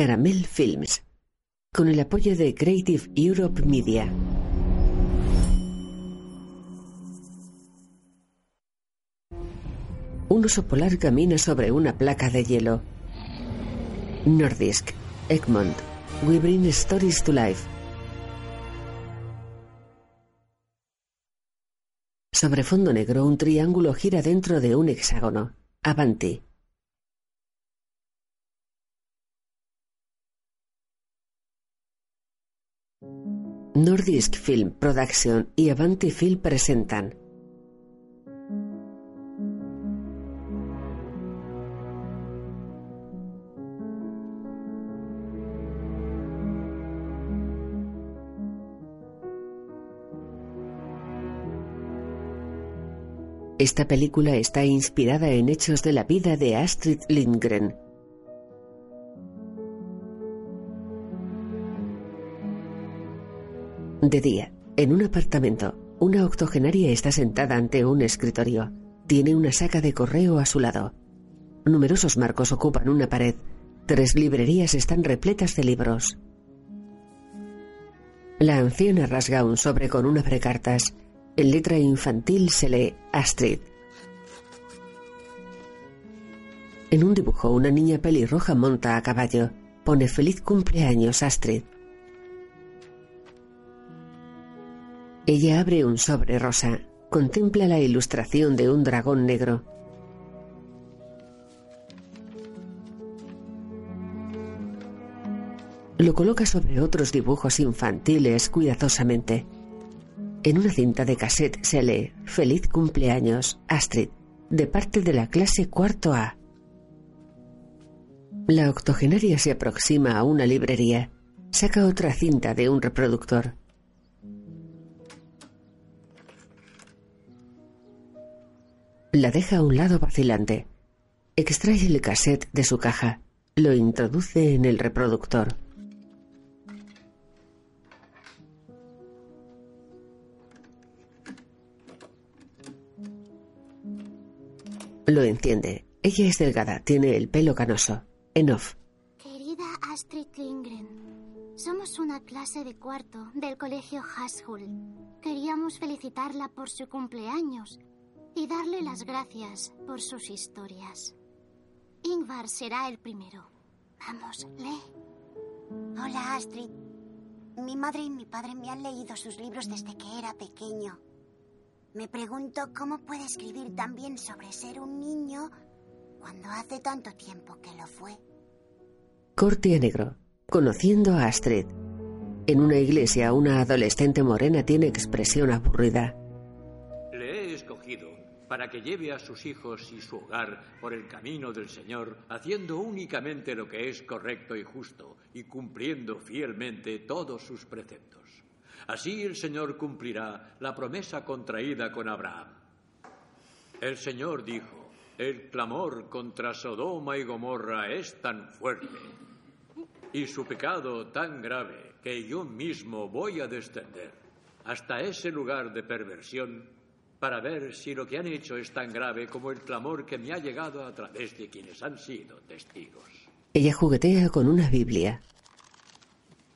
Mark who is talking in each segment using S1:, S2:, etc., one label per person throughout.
S1: Caramel Films, con el apoyo de Creative Europe Media. Un oso polar camina sobre una placa de hielo. Nordisk, Egmont, We Bring Stories to Life. Sobre fondo negro, un triángulo gira dentro de un hexágono. Avanti. Nordisk Film Production y Avanti Film presentan Esta película está inspirada en hechos de la vida de Astrid Lindgren. De día, en un apartamento, una octogenaria está sentada ante un escritorio. Tiene una saca de correo a su lado. Numerosos marcos ocupan una pared. Tres librerías están repletas de libros. La anciana rasga un sobre con una precartas. En letra infantil se lee Astrid. En un dibujo, una niña pelirroja monta a caballo. Pone feliz cumpleaños Astrid. Ella abre un sobre rosa. Contempla la ilustración de un dragón negro. Lo coloca sobre otros dibujos infantiles cuidadosamente. En una cinta de cassette se lee Feliz cumpleaños, Astrid, de parte de la clase cuarto A. La octogenaria se aproxima a una librería. Saca otra cinta de un reproductor. La deja a un lado vacilante. Extrae el cassette de su caja. Lo introduce en el reproductor. Lo enciende. Ella es delgada, tiene el pelo canoso. En off.
S2: Querida Astrid Lindgren, somos una clase de cuarto del colegio Haskell. Queríamos felicitarla por su cumpleaños y darle las gracias por sus historias. Ingvar será el primero. Vamos, lee.
S3: Hola, Astrid. Mi madre y mi padre me han leído sus libros desde que era pequeño. Me pregunto cómo puede escribir tan bien sobre ser un niño cuando hace tanto tiempo que lo fue.
S1: Corte a negro. Conociendo a Astrid. En una iglesia, una adolescente morena tiene expresión aburrida.
S4: Para que lleve a sus hijos y su hogar por el camino del Señor, haciendo únicamente lo que es correcto y justo y cumpliendo fielmente todos sus preceptos. Así el Señor cumplirá la promesa contraída con Abraham. El Señor dijo, el clamor contra Sodoma y Gomorra es tan fuerte y su pecado tan grave que yo mismo voy a descender hasta ese lugar de perversión para ver si lo que han hecho es tan grave como el clamor que me ha llegado a través de quienes han sido testigos.
S1: Ella juguetea con una Biblia.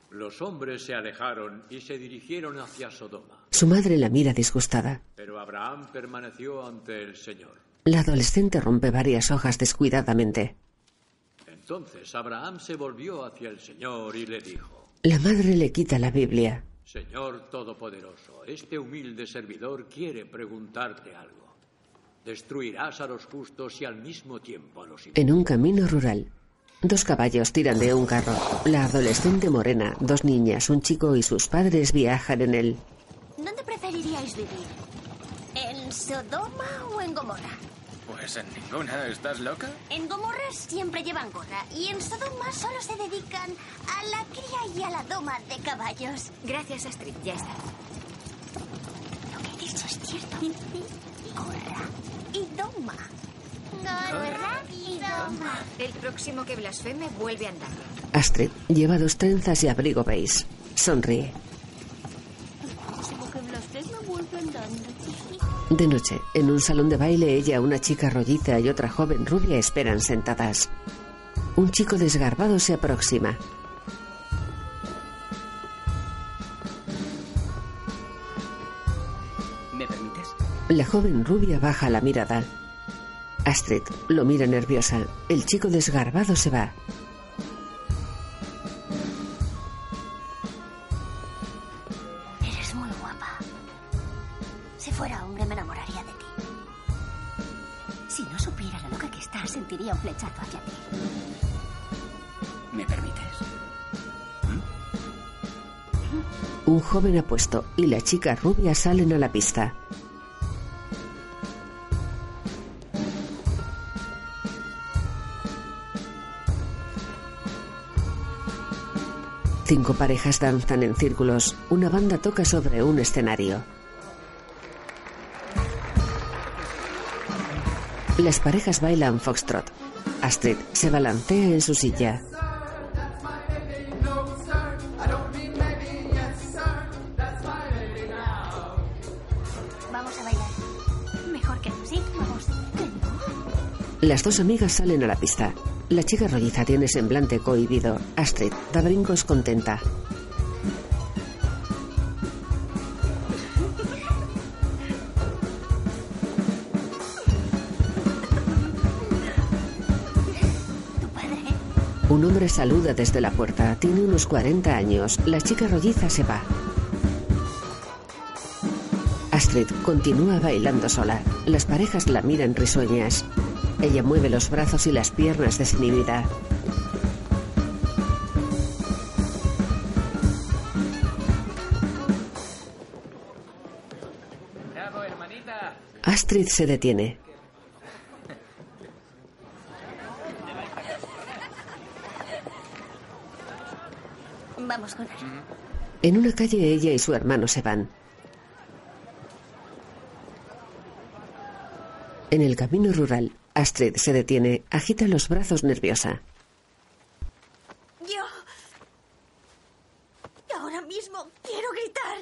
S4: Los hombres se alejaron y se dirigieron hacia Sodoma.
S1: Su madre la mira disgustada.
S4: Pero Abraham permaneció ante el Señor.
S1: La adolescente rompe varias hojas descuidadamente.
S4: Entonces Abraham se volvió hacia el Señor y le dijo,
S1: La madre le quita la Biblia.
S4: Señor Todopoderoso, este humilde servidor quiere preguntarte algo. ¿Destruirás a los justos y al mismo tiempo a los
S1: En un camino rural, dos caballos tiran de un carro. La adolescente morena, dos niñas, un chico y sus padres viajan en él.
S5: ¿Dónde preferiríais vivir? ¿En Sodoma o en Gomorra?
S6: Pues en ninguna, ¿estás loca?
S5: En Gomorra siempre llevan gorra y en Sodoma solo se dedican a la cría y a la doma de caballos.
S7: Gracias, Astrid, ya está.
S5: Lo que he dicho es cierto. Gorra y doma.
S2: Gorra y doma.
S7: El próximo que blasfeme vuelve a andar.
S1: Astrid lleva dos trenzas y abrigo beige. Sonríe.
S2: que blasfema vuelve andando.
S1: De noche, en un salón de baile, ella, una chica rolliza y otra joven rubia esperan sentadas. Un chico desgarbado se aproxima.
S8: ¿Me permites?
S1: La joven rubia baja la mirada. Astrid lo mira nerviosa. El chico desgarbado se va.
S5: Un flechazo hacia ti.
S8: ¿Me permites?
S1: Un joven apuesto y la chica rubia salen a la pista. Cinco parejas danzan en círculos. Una banda toca sobre un escenario. Las parejas bailan foxtrot. Astrid se balancea en su silla.
S5: Vamos a bailar. Mejor que. Vamos.
S1: Las dos amigas salen a la pista. La chica rolliza tiene semblante cohibido. Astrid da brincos contenta. Un hombre saluda desde la puerta. Tiene unos 40 años. La chica rolliza se va. Astrid continúa bailando sola. Las parejas la miran risueñas. Ella mueve los brazos y las piernas desinhibida. Astrid se detiene.
S5: Vamos con él.
S1: En una calle ella y su hermano se van. En el camino rural, Astrid se detiene, agita los brazos nerviosa.
S9: Yo. Ahora mismo quiero gritar.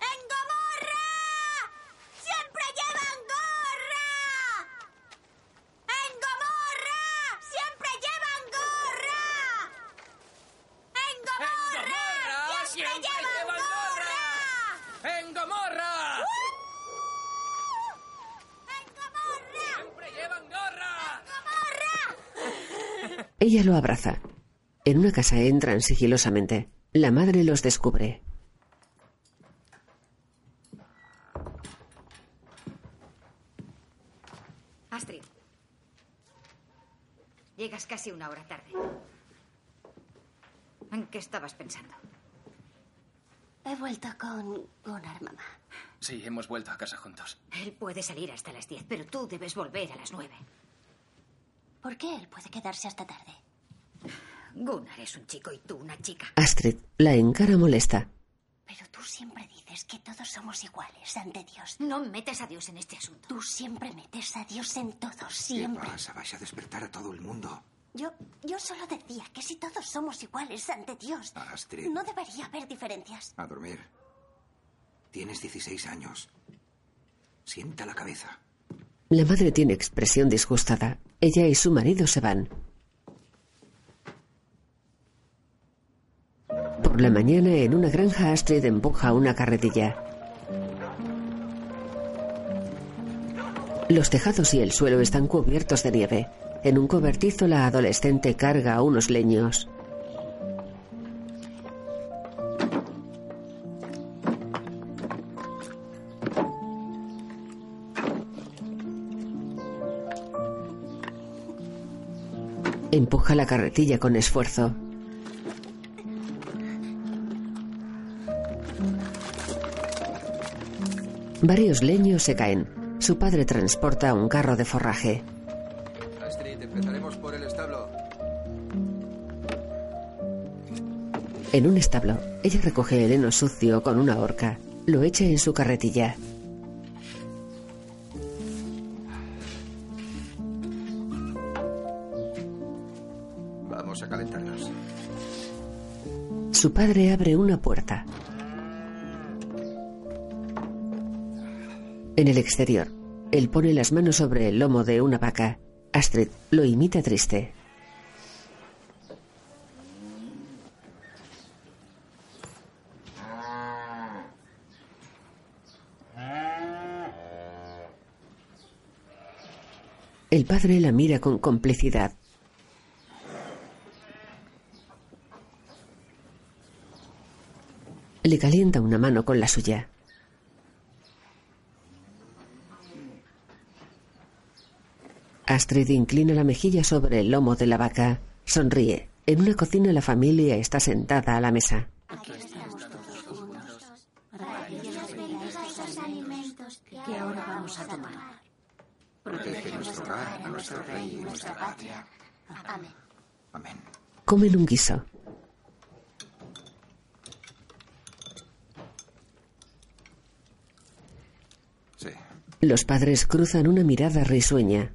S9: ¡En Gomorra! ¡Siempre llevan gorra! ¡En Gomorra! ¡Siempre llevan gorra! ¡En Gomorra! ¡Siempre, llevan, gorra!
S6: ¡En Gomorra!
S9: ¡En Gomorra!
S6: ¡Siempre llevan gorra!
S9: ¡Gomorra!
S1: Ella lo abraza. En una casa entran sigilosamente. La madre los descubre.
S10: Astrid. Llegas casi una hora tarde. ¿En qué estabas pensando?
S5: He vuelto con Gunnar, mamá.
S6: Sí, hemos vuelto a casa juntos.
S10: Él puede salir hasta las 10, pero tú debes volver a las 9.
S5: ¿Por qué él puede quedarse hasta tarde?
S10: Gunnar es un chico y tú una chica.
S1: Astrid la encara molesta.
S5: Pero tú siempre dices que todos somos iguales ante Dios.
S10: No metas a Dios en este asunto.
S5: Tú siempre metes a Dios en todo,
S11: ¿Qué
S5: siempre.
S11: pasa? Vais a despertar a todo el mundo.
S5: Yo, yo solo decía que si todos somos iguales ante Dios,
S11: Astrid.
S5: no debería haber diferencias.
S11: A dormir. Tienes 16 años. Sienta la cabeza.
S1: La madre tiene expresión disgustada. Ella y su marido se van. Por la mañana, en una granja, Astrid empuja una carretilla. Los tejados y el suelo están cubiertos de nieve. En un cobertizo, la adolescente carga unos leños. Empuja la carretilla con esfuerzo. Varios leños se caen. Su padre transporta un carro de forraje.
S11: Astrid, empezaremos por el establo.
S1: En un establo, ella recoge el heno sucio con una horca. Lo echa en su carretilla.
S11: Vamos a calentarnos.
S1: Su padre abre una puerta. En el exterior, él pone las manos sobre el lomo de una vaca. Astrid lo imita triste. El padre la mira con complicidad. Le calienta una mano con la suya. Astrid inclina la mejilla sobre el lomo de la vaca. Sonríe. En una cocina la familia está sentada a la mesa.
S7: ¿Qué ahora vamos a tomar?
S11: Protege nuestro hogar, a nuestro rey y nuestra patria.
S3: Amén.
S11: Amén.
S1: Comen un guiso.
S11: Sí.
S1: Los padres cruzan una mirada risueña.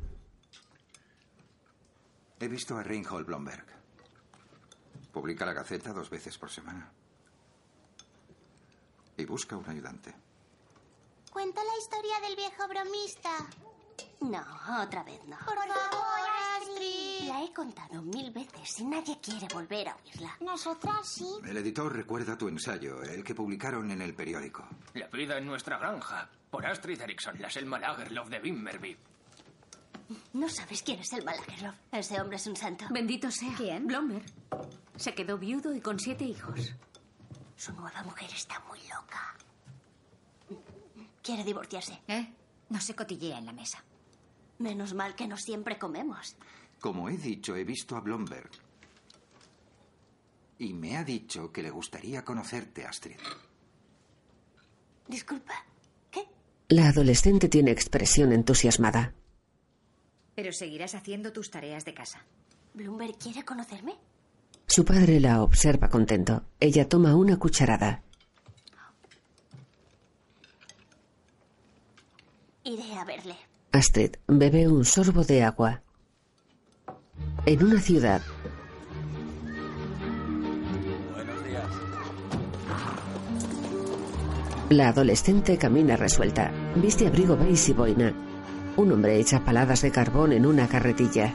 S11: He visto a Reinhold Blomberg. Publica la Gaceta dos veces por semana. Y busca un ayudante.
S2: Cuenta la historia del viejo bromista.
S5: No, otra vez no.
S2: Por favor, Astrid.
S5: La he contado mil veces y nadie quiere volver a oírla.
S2: Nosotras sí.
S11: El editor recuerda tu ensayo, el que publicaron en el periódico.
S6: La vida en nuestra granja. Por Astrid Erickson, la Selma Lagerlof de Wimmerby.
S5: No sabes quién es el Malagerlof. Ese hombre es un santo.
S7: Bendito sea.
S10: ¿Quién?
S7: Blomberg. Se quedó viudo y con siete hijos.
S5: Su nueva mujer está muy loca. Quiere divorciarse.
S10: ¿Eh? No se cotillea en la mesa.
S5: Menos mal que no siempre comemos.
S11: Como he dicho, he visto a Blomberg. Y me ha dicho que le gustaría conocerte, Astrid.
S5: Disculpa. ¿Qué?
S1: La adolescente tiene expresión entusiasmada.
S10: Pero seguirás haciendo tus tareas de casa.
S5: ¿Bloomberg quiere conocerme?
S1: Su padre la observa contento. Ella toma una cucharada.
S5: Iré a verle.
S1: Astrid bebe un sorbo de agua. En una ciudad,
S8: Buenos días.
S1: la adolescente camina resuelta. Viste abrigo beige y boina. Un hombre echa paladas de carbón en una carretilla.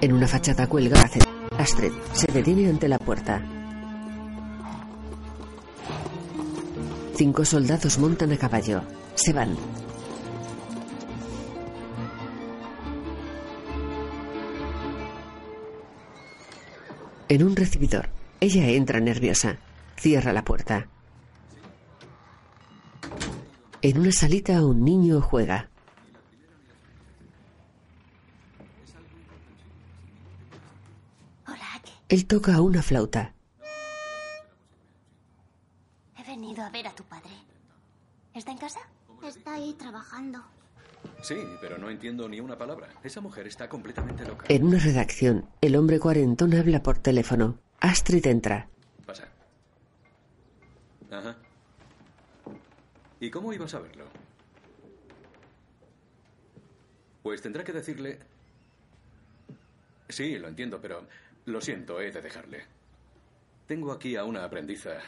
S1: En una fachada cuelga Astrid se detiene ante la puerta. Cinco soldados montan a caballo. Se van. En un recibidor, ella entra nerviosa. Cierra la puerta. En una salita un niño juega.
S5: Hola, ¿qué?
S1: Él toca una flauta.
S5: He venido a ver a tu padre. ¿Está en casa?
S2: Está ahí trabajando.
S12: Sí, pero no entiendo ni una palabra. Esa mujer está completamente loca.
S1: En una redacción, el hombre cuarentón habla por teléfono. Astrid entra.
S12: Pasa. Ajá. ¿Y cómo ibas a verlo? Pues tendrá que decirle... Sí, lo entiendo, pero lo siento, he de dejarle. Tengo aquí a una aprendiza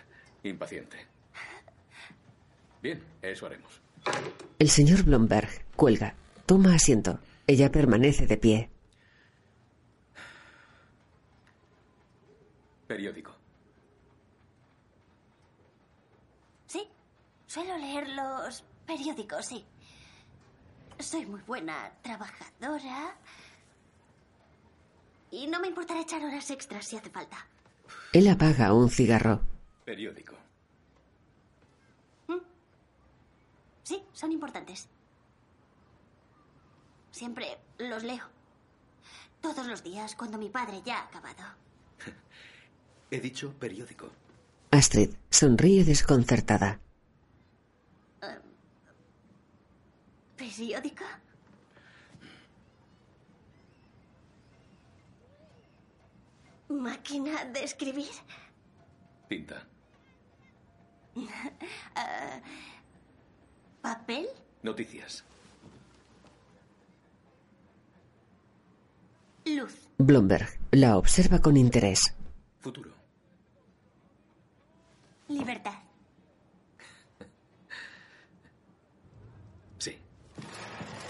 S12: impaciente. Bien, eso haremos.
S1: El señor Blomberg cuelga. Toma asiento. Ella permanece de pie.
S12: Periódico.
S5: Sí. Suelo leer los periódicos, sí. Soy muy buena trabajadora. Y no me importará echar horas extras si hace falta.
S1: Él apaga un cigarro.
S12: Periódico.
S5: Sí, son importantes. Siempre los leo. Todos los días cuando mi padre ya ha acabado.
S12: He dicho periódico.
S1: Astrid sonríe desconcertada.
S5: ¿Periódico? ¿Máquina de escribir?
S12: Tinta.
S5: Ah, ¿Papel?
S12: Noticias.
S5: Luz.
S1: Blomberg la observa con interés.
S12: Futuro.
S5: Libertad.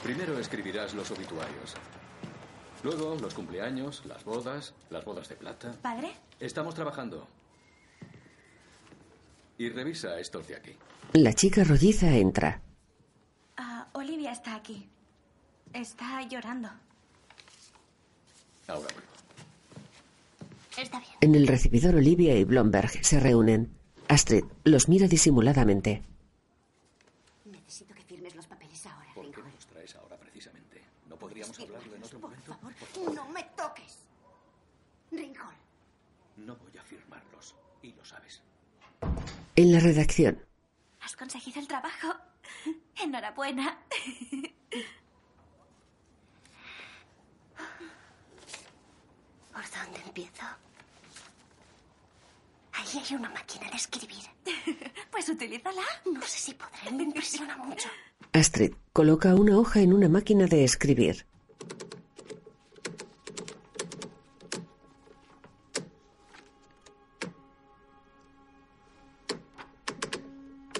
S12: Primero escribirás los obituarios. Luego los cumpleaños, las bodas, las bodas de plata.
S13: ¿Padre?
S12: Estamos trabajando. Y revisa estos de aquí.
S1: La chica rolliza entra.
S13: Ah, Olivia está aquí. Está llorando.
S12: Ahora vuelvo.
S5: Está bien.
S1: En el recibidor Olivia y Blomberg se reúnen. Astrid los mira disimuladamente.
S3: Necesito que firmes los papeles ahora.
S12: ¿Por qué los traes ahora precisamente? ¿No podríamos hablarlo en otro momento?
S3: Por favor, no me toques. Ringhold.
S12: No voy a firmarlos. Y lo sabes.
S1: En la redacción,
S13: Has conseguido el trabajo. Enhorabuena.
S3: ¿Por dónde empiezo? Ahí hay una máquina de escribir.
S13: Pues utilízala.
S3: No sé si podré, me impresiona mucho.
S1: Astrid coloca una hoja en una máquina de escribir.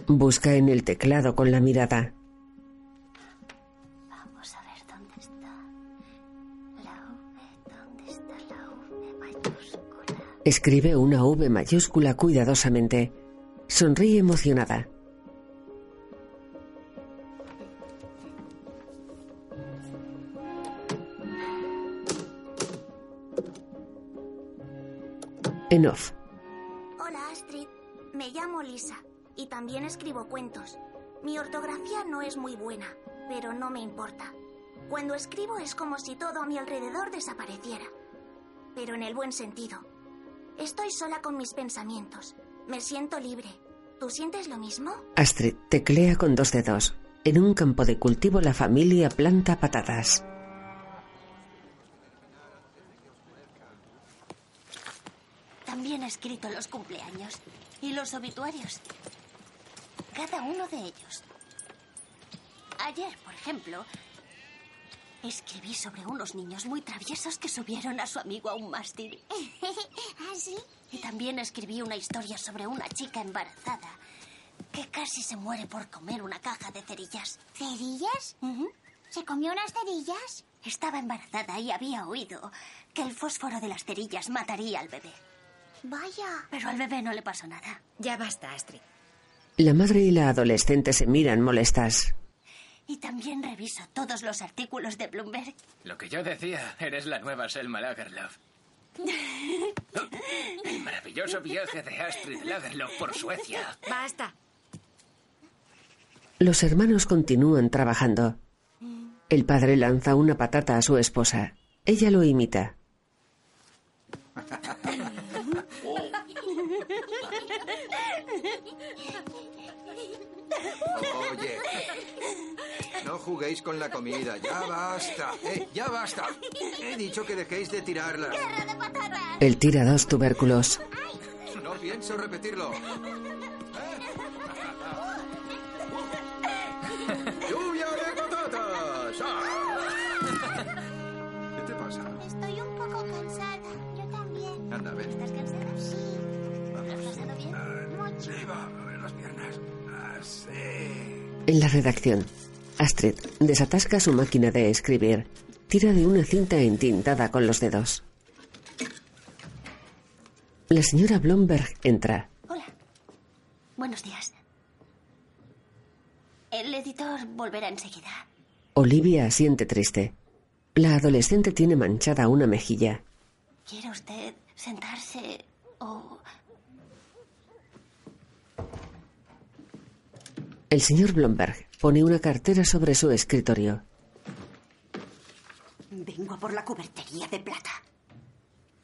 S1: Busca en el teclado con la mirada.
S3: Vamos a ver dónde está. La V, ¿dónde está la V mayúscula?
S1: Escribe una V mayúscula cuidadosamente. Sonríe emocionada. En off.
S9: Hola Astrid, me llamo Lisa y también escribo cuentos. Mi ortografía no es muy buena, pero no me importa. Cuando escribo es como si todo a mi alrededor desapareciera, pero en el buen sentido. Estoy sola con mis pensamientos. Me siento libre. ¿Tú sientes lo mismo?
S1: Astrid teclea con dos dedos. En un campo de cultivo la familia planta patatas.
S5: También he escrito los cumpleaños y los obituarios. Cada uno de ellos. Ayer, por ejemplo, escribí sobre unos niños muy traviesos que subieron a su amigo a un mástil.
S2: ¿Ah, sí?
S5: Y también escribí una historia sobre una chica embarazada que casi se muere por comer una caja de cerillas.
S2: ¿Cerillas? ¿Se comió unas cerillas?
S5: Estaba embarazada y había oído que el fósforo de las cerillas mataría al bebé.
S2: Vaya.
S5: Pero al bebé no le pasó nada.
S10: Ya basta, Astrid.
S1: La madre y la adolescente se miran molestas.
S5: Y también reviso todos los artículos de Bloomberg.
S6: Lo que yo decía, eres la nueva Selma Lagerlöf. El maravilloso viaje de Astrid Lagerlöf por Suecia.
S10: Basta.
S1: Los hermanos continúan trabajando. El padre lanza una patata a su esposa. Ella lo imita.
S11: Oye, no juguéis con la comida. Ya basta. Eh, ya basta. He dicho que dejéis de tirarla.
S1: Él tira dos tubérculos.
S11: No pienso repetirlo. ¡Lluvia
S1: En la redacción, Astrid desatasca su máquina de escribir. Tira de una cinta entintada con los dedos. La señora Blomberg entra.
S5: Hola. Buenos días. El editor volverá enseguida.
S1: Olivia asiente triste. La adolescente tiene manchada una mejilla.
S5: ¿Quiere usted sentarse o...?
S1: El señor Blomberg pone una cartera sobre su escritorio.
S3: Vengo a por la cubertería de plata.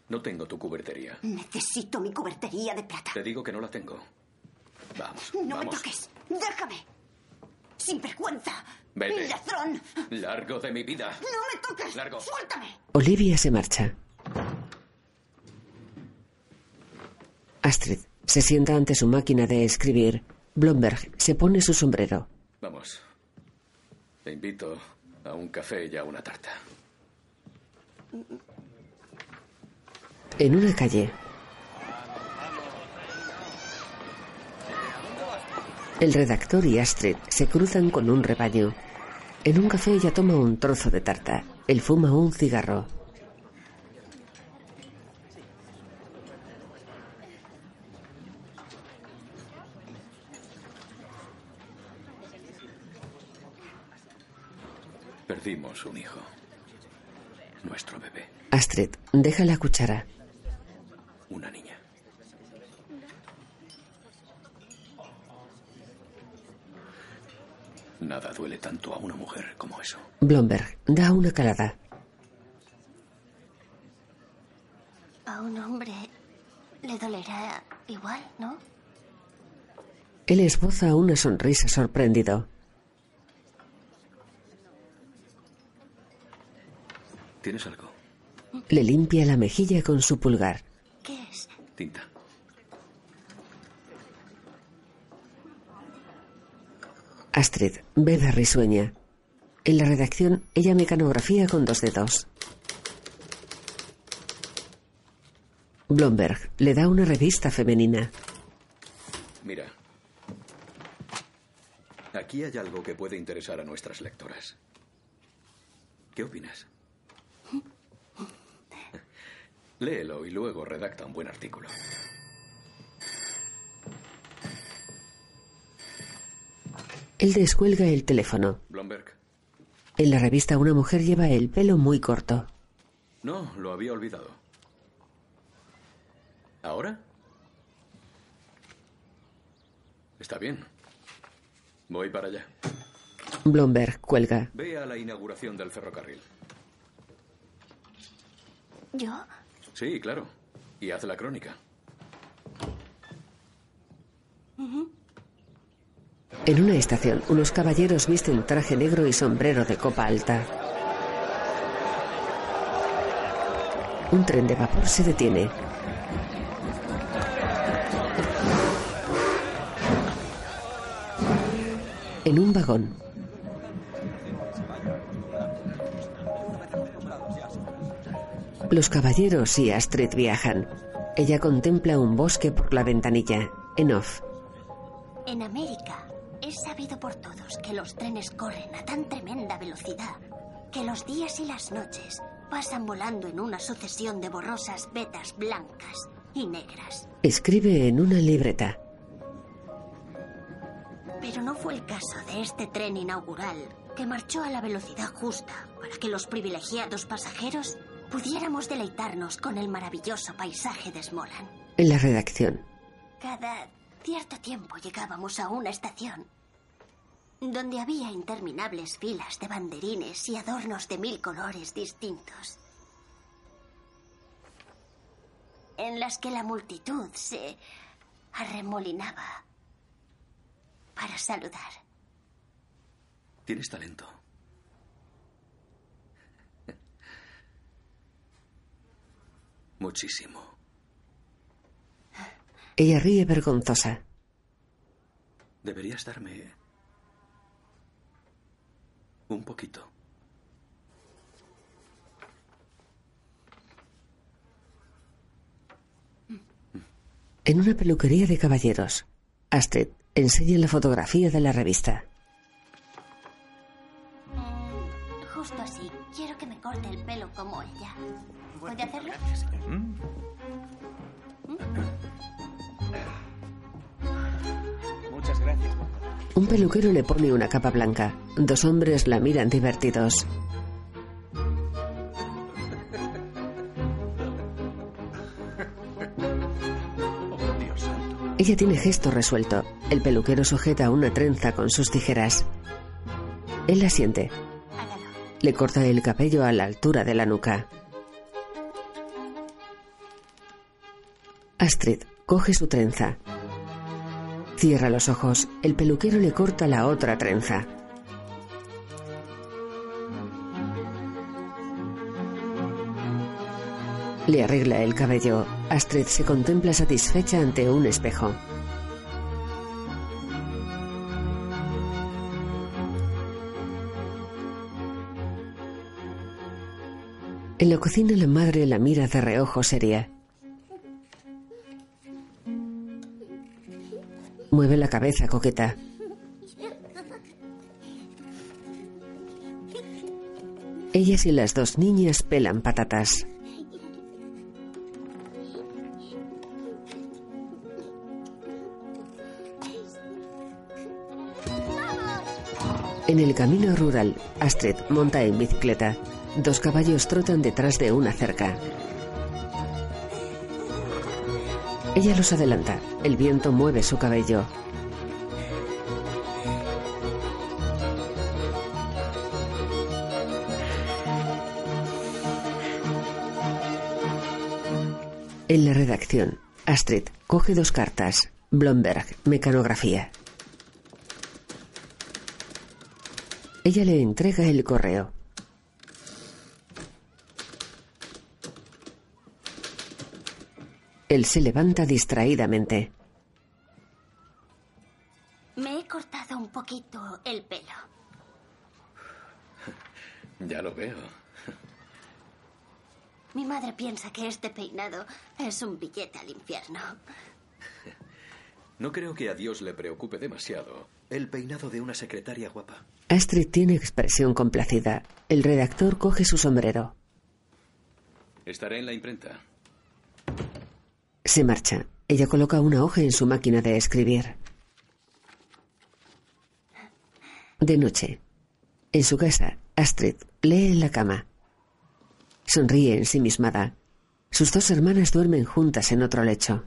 S12: No tengo tu cubertería.
S3: Necesito mi cubertería de plata.
S12: Te digo que no la tengo. Vamos,
S3: No me toques. Déjame. Sin vergüenza.
S12: Vete.
S3: Ladrón.
S12: Largo de mi vida.
S3: No me toques.
S12: Largo.
S3: Suéltame.
S1: Olivia se marcha. Astrid se sienta ante su máquina de escribir. Blomberg se pone su sombrero.
S12: Vamos. Te invito a un café y a una tarta.
S1: En una calle. El redactor y Astrid se cruzan con un rebaño. En un café ella toma un trozo de tarta. Él fuma un cigarro.
S12: Perdimos un hijo. Nuestro bebé.
S1: Astrid, deja la cuchara.
S12: Una niña. Nada duele tanto a una mujer como eso.
S1: Blomberg da una calada.
S5: A un hombre le dolerá igual, ¿no?
S1: Él esboza una sonrisa sorprendido.
S12: ¿Tienes algo?
S1: Le limpia la mejilla con su pulgar.
S5: ¿Qué es?
S12: Tinta.
S1: Astrid bebe risueña. En la redacción, ella mecanografía con dos dedos. Blomberg le da una revista femenina.
S12: Mira. Aquí hay algo que puede interesar a nuestras lectoras. ¿Qué opinas? Léelo y luego redacta un buen artículo.
S1: Él descuelga el teléfono.
S12: Blomberg.
S1: En la revista una mujer lleva el pelo muy corto.
S12: No, lo había olvidado. ¿Ahora? Está bien. Voy para allá.
S1: Blomberg cuelga.
S12: Ve a la inauguración del ferrocarril.
S5: ¿Yo?
S12: Sí, claro. Y haz la crónica.
S1: En una estación, unos caballeros visten traje negro y sombrero de copa alta. Un tren de vapor se detiene. En un vagón. Los caballeros y Astrid viajan. Ella contempla un bosque por la ventanilla. En off.
S5: En América es sabido por todos que los trenes corren a tan tremenda velocidad que los días y las noches pasan volando en una sucesión de borrosas vetas blancas y negras.
S1: Escribe en una libreta.
S5: Pero no fue el caso de este tren inaugural que marchó a la velocidad justa para que los privilegiados pasajeros pudiéramos deleitarnos con el maravilloso paisaje de Smolan.
S1: En la redacción.
S5: Cada cierto tiempo llegábamos a una estación donde había interminables filas de banderines y adornos de mil colores distintos, en las que la multitud se arremolinaba para saludar.
S12: Tienes talento. Muchísimo.
S1: Ella ríe vergonzosa.
S12: Deberías darme un poquito.
S1: En una peluquería de caballeros, Astrid enseña la fotografía de la revista.
S5: Justo así. Quiero que me corte el pelo como ella. ¿Puede hacerlo?
S8: Muchas gracias.
S1: Un peluquero le pone una capa blanca. Dos hombres la miran divertidos.
S8: Oh.
S1: Ella tiene gesto resuelto. El peluquero sujeta una trenza con sus tijeras. Él la siente. Le corta el cabello a la altura de la nuca. Astrid coge su trenza. Cierra los ojos. El peluquero le corta la otra trenza. Le arregla el cabello. Astrid se contempla satisfecha ante un espejo. En la cocina la madre la mira de reojo seria. Mueve la cabeza coqueta. Ellas y las dos niñas pelan patatas. En el camino rural, Astrid monta en bicicleta. Dos caballos trotan detrás de una cerca. Ella los adelanta. El viento mueve su cabello. En la redacción, Astrid coge dos cartas. Blomberg, mecanografía. Ella le entrega el correo. Él se levanta distraídamente.
S5: Me he cortado un poquito el pelo.
S12: Ya lo veo.
S5: Mi madre piensa que este peinado es un billete al infierno.
S12: No creo que a Dios le preocupe demasiado el peinado de una secretaria guapa.
S1: Astrid tiene expresión complacida. El redactor coge su sombrero.
S12: Estaré en la imprenta.
S1: Se marcha. Ella coloca una hoja en su máquina de escribir. De noche. En su casa, Astrid lee en la cama. Sonríe ensimismada. Sus dos hermanas duermen juntas en otro lecho.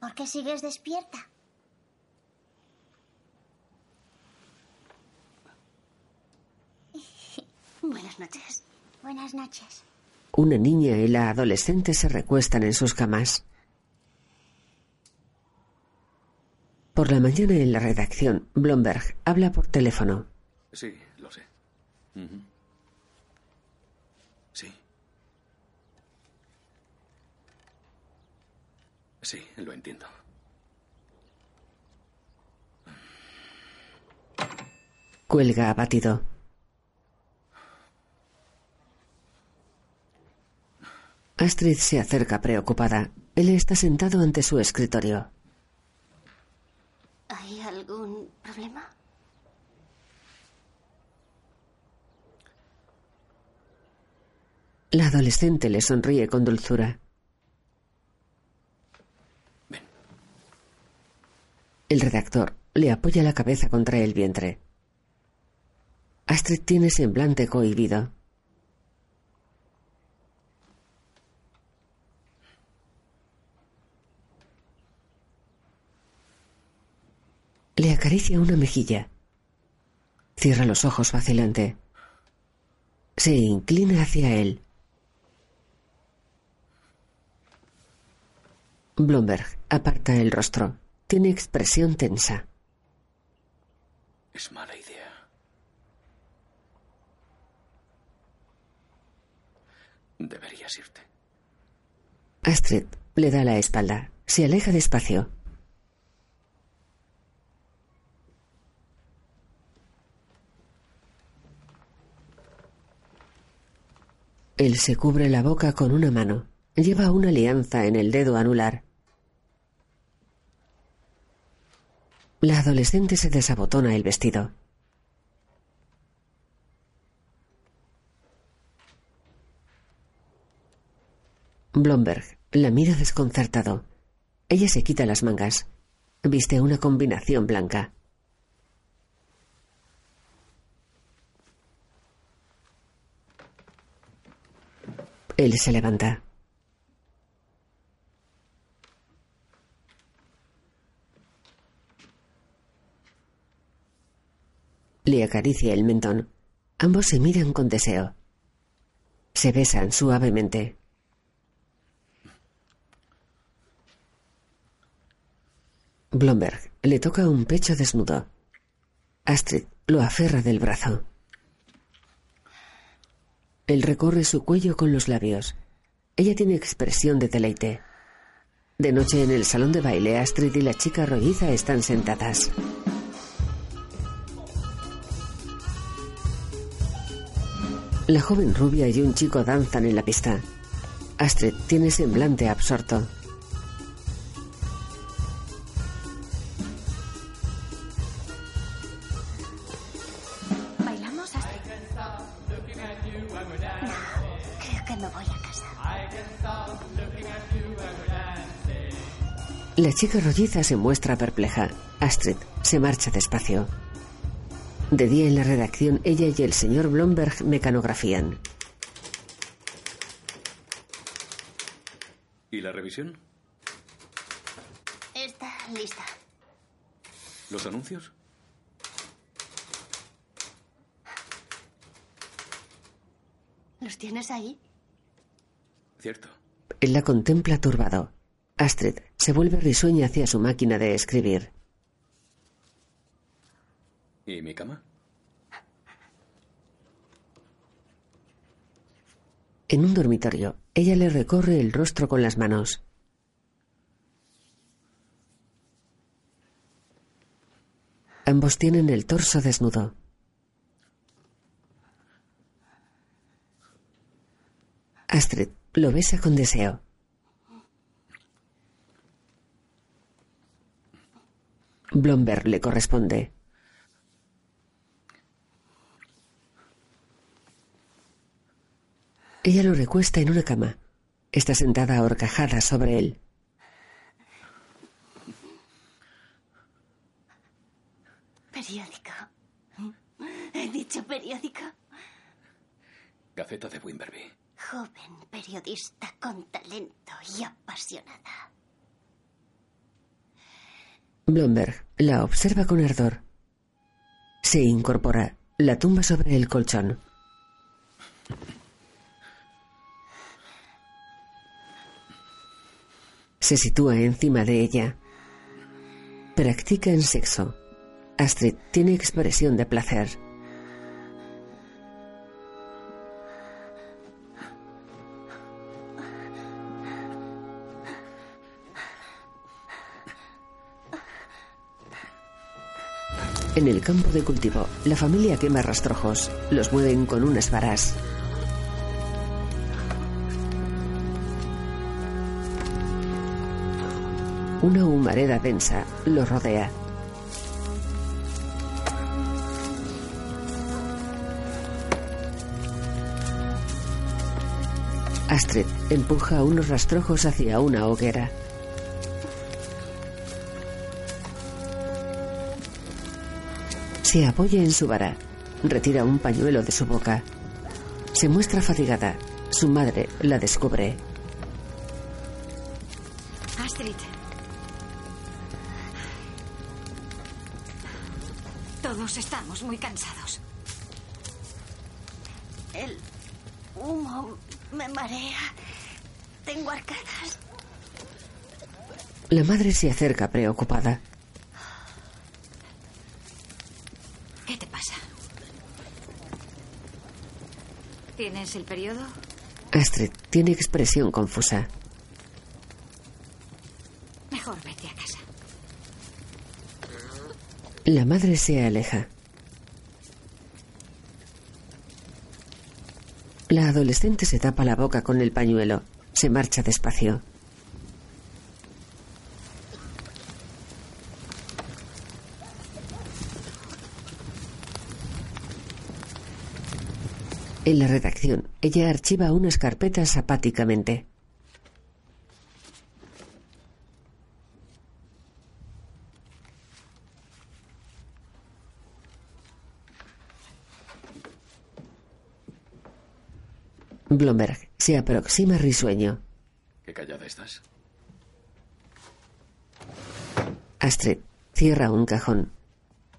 S3: ¿Por qué sigues despierta?
S5: Buenas noches.
S3: Buenas noches.
S1: Una niña y la adolescente se recuestan en sus camas. Por la mañana en la redacción, Blomberg habla por teléfono.
S12: Sí, lo sé. Sí. Sí, lo entiendo.
S1: Cuelga abatido. Astrid se acerca preocupada. Él está sentado ante su escritorio.
S5: ¿Hay algún problema?
S1: La adolescente le sonríe con dulzura. El redactor le apoya la cabeza contra el vientre. Astrid tiene semblante cohibido. Le acaricia una mejilla. Cierra los ojos vacilante. Se inclina hacia él. Blomberg aparta el rostro. Tiene expresión tensa.
S12: Es mala idea. Deberías irte.
S1: Astrid le da la espalda. Se aleja despacio. Él se cubre la boca con una mano. Lleva una alianza en el dedo anular. La adolescente se desabotona el vestido. Blomberg la mira desconcertado. Ella se quita las mangas. Viste una combinación blanca. Él se levanta. Le acaricia el mentón. Ambos se miran con deseo. Se besan suavemente. Blomberg le toca un pecho desnudo. Astrid lo aferra del brazo. Él recorre su cuello con los labios. Ella tiene expresión de deleite. De noche en el salón de baile, Astrid y la chica rolliza están sentadas. La joven rubia y un chico danzan en la pista. Astrid tiene semblante absorto. La chica rolliza se muestra perpleja. Astrid se marcha despacio. De día en la redacción, ella y el señor Blomberg mecanografían.
S12: ¿Y la revisión?
S5: Está lista.
S12: ¿Los anuncios?
S5: ¿Los tienes ahí?
S12: Cierto.
S1: Él la contempla turbado. Astrid se vuelve risueña hacia su máquina de escribir.
S12: ¿Y mi cama?
S1: En un dormitorio, ella le recorre el rostro con las manos. Ambos tienen el torso desnudo. Astrid lo besa con deseo. Blomberg le corresponde. Ella lo recuesta en una cama. Está sentada ahorcajada sobre él.
S5: Periódico. He dicho periódico.
S12: Gaceta de Wimberby.
S5: Joven periodista con talento y apasionada.
S1: Blomberg la observa con ardor. Se incorpora, la tumba sobre el colchón. Se sitúa encima de ella. Practican sexo. Astrid tiene expresión de placer. En el campo de cultivo, la familia quema rastrojos. Los mueven con unas varas. Una humareda densa lo rodea. Astrid empuja unos rastrojos hacia una hoguera. Se apoya en su vara. Retira un pañuelo de su boca. Se muestra fatigada. Su madre la descubre.
S7: Astrid. Todos estamos muy cansados.
S5: El humo me marea. Tengo arcadas.
S1: La madre se acerca preocupada.
S7: ¿Qué te pasa? ¿Tienes el periodo?
S1: Astrid tiene expresión confusa.
S7: Mejor vete a casa.
S1: La madre se aleja. La adolescente se tapa la boca con el pañuelo. Se marcha despacio. En la redacción, ella archiva unas carpetas apáticamente. Blomberg se aproxima risueño.
S12: ¿Qué callada estás?
S1: Astrid cierra un cajón.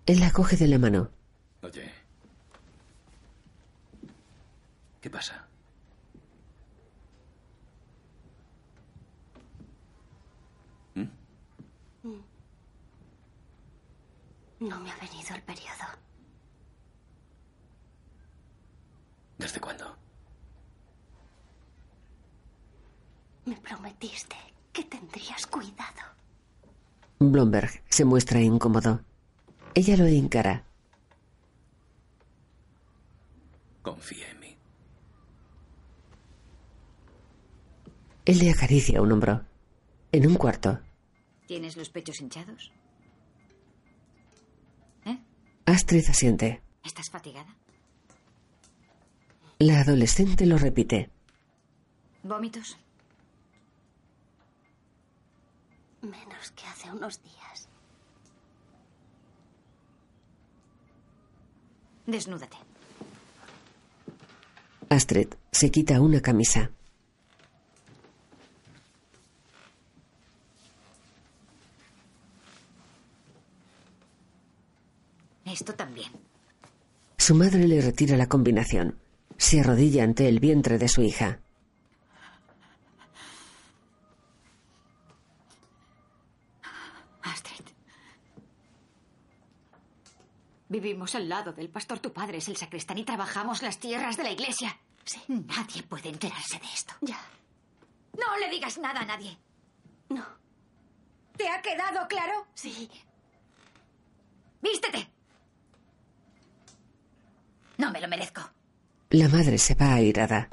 S1: Él la coge de la mano.
S12: Oye. ¿Qué pasa?
S5: No me ha venido el periodo.
S12: ¿Desde cuándo?
S5: Me prometiste que tendrías cuidado.
S1: Blomberg se muestra incómodo. Ella lo encara.
S12: Confía en mí.
S1: Él le acaricia un hombro. En un cuarto,
S7: ¿Tienes los pechos hinchados?
S1: Astrid asiente.
S7: ¿Estás fatigada?
S1: La adolescente lo repite.
S7: ¿Vómitos?
S5: Menos que hace unos días.
S7: Desnúdate.
S1: Astrid se quita una camisa.
S7: Esto también.
S1: Su madre le retira la combinación. Se arrodilla ante el vientre de su hija.
S7: Astrid. Vivimos al lado del pastor. Tu padre es el sacristán y trabajamos las tierras de la iglesia. Sí. Nadie puede enterarse de esto.
S5: Ya.
S7: No le digas nada a nadie.
S5: No.
S7: ¿Te ha quedado claro?
S5: Sí.
S7: Vístete. No me lo merezco.
S1: La madre se va airada.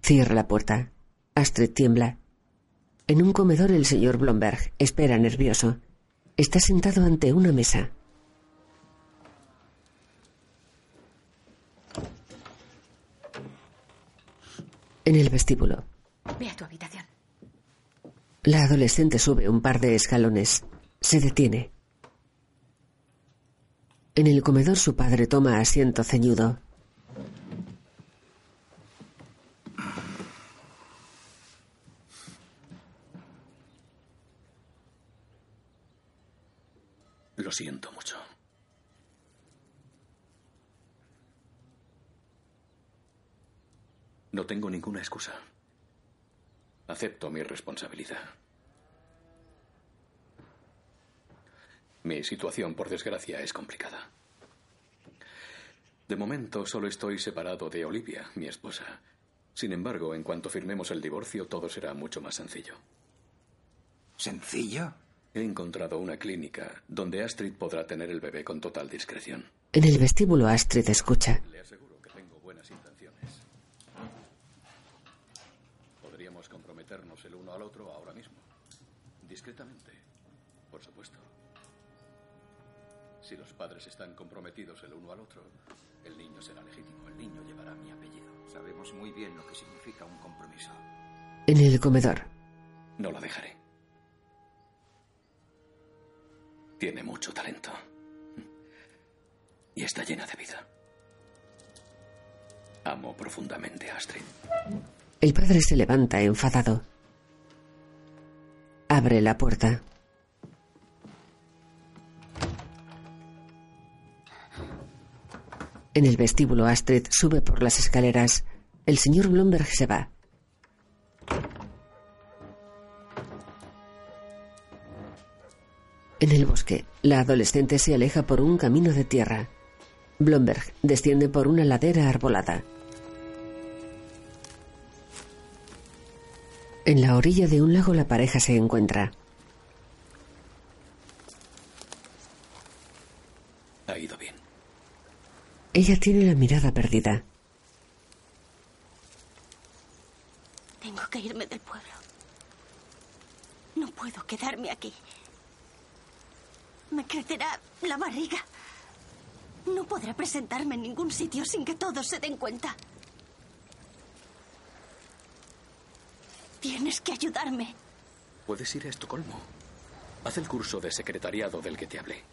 S1: Cierra la puerta. Astrid tiembla. En un comedor el señor Blomberg espera nervioso. Está sentado ante una mesa. En el vestíbulo,
S7: Ve a tu habitación.
S1: la adolescente sube un par de escalones. Se detiene. En el comedor su padre toma asiento ceñudo.
S12: Lo siento mucho. No tengo ninguna excusa. Acepto mi responsabilidad. Mi situación, por desgracia, es complicada. De momento solo estoy separado de Olivia, mi esposa. Sin embargo, en cuanto firmemos el divorcio, todo será mucho más sencillo.
S11: ¿Sencillo?
S12: He encontrado una clínica donde Astrid podrá tener el bebé con total discreción.
S1: En el vestíbulo Astrid escucha.
S12: Le aseguro que tengo buenas intenciones. Podríamos comprometernos el uno al otro ahora mismo. Discretamente, por supuesto. Si los padres están comprometidos el uno al otro, el niño será legítimo. El niño llevará mi apellido.
S11: Sabemos muy bien lo que significa un compromiso.
S1: En el comedor,
S12: No la dejaré. Tiene mucho talento. Y está llena de vida. Amo profundamente a Astrid.
S1: el padre se levanta enfadado. Abre la puerta. En el vestíbulo Astrid sube por las escaleras. El señor Blomberg se va. En el bosque, la adolescente se aleja por un camino de tierra. Blomberg desciende por una ladera arbolada. En la orilla de un lago la pareja se encuentra.
S12: Ha ido bien.
S1: Ella tiene la mirada perdida.
S5: Tengo que irme del pueblo. No puedo quedarme aquí. Me crecerá la barriga. No podré presentarme en ningún sitio sin que todos se den cuenta. Tienes que ayudarme.
S12: Puedes ir a Estocolmo. Haz el curso de secretariado del que te hablé.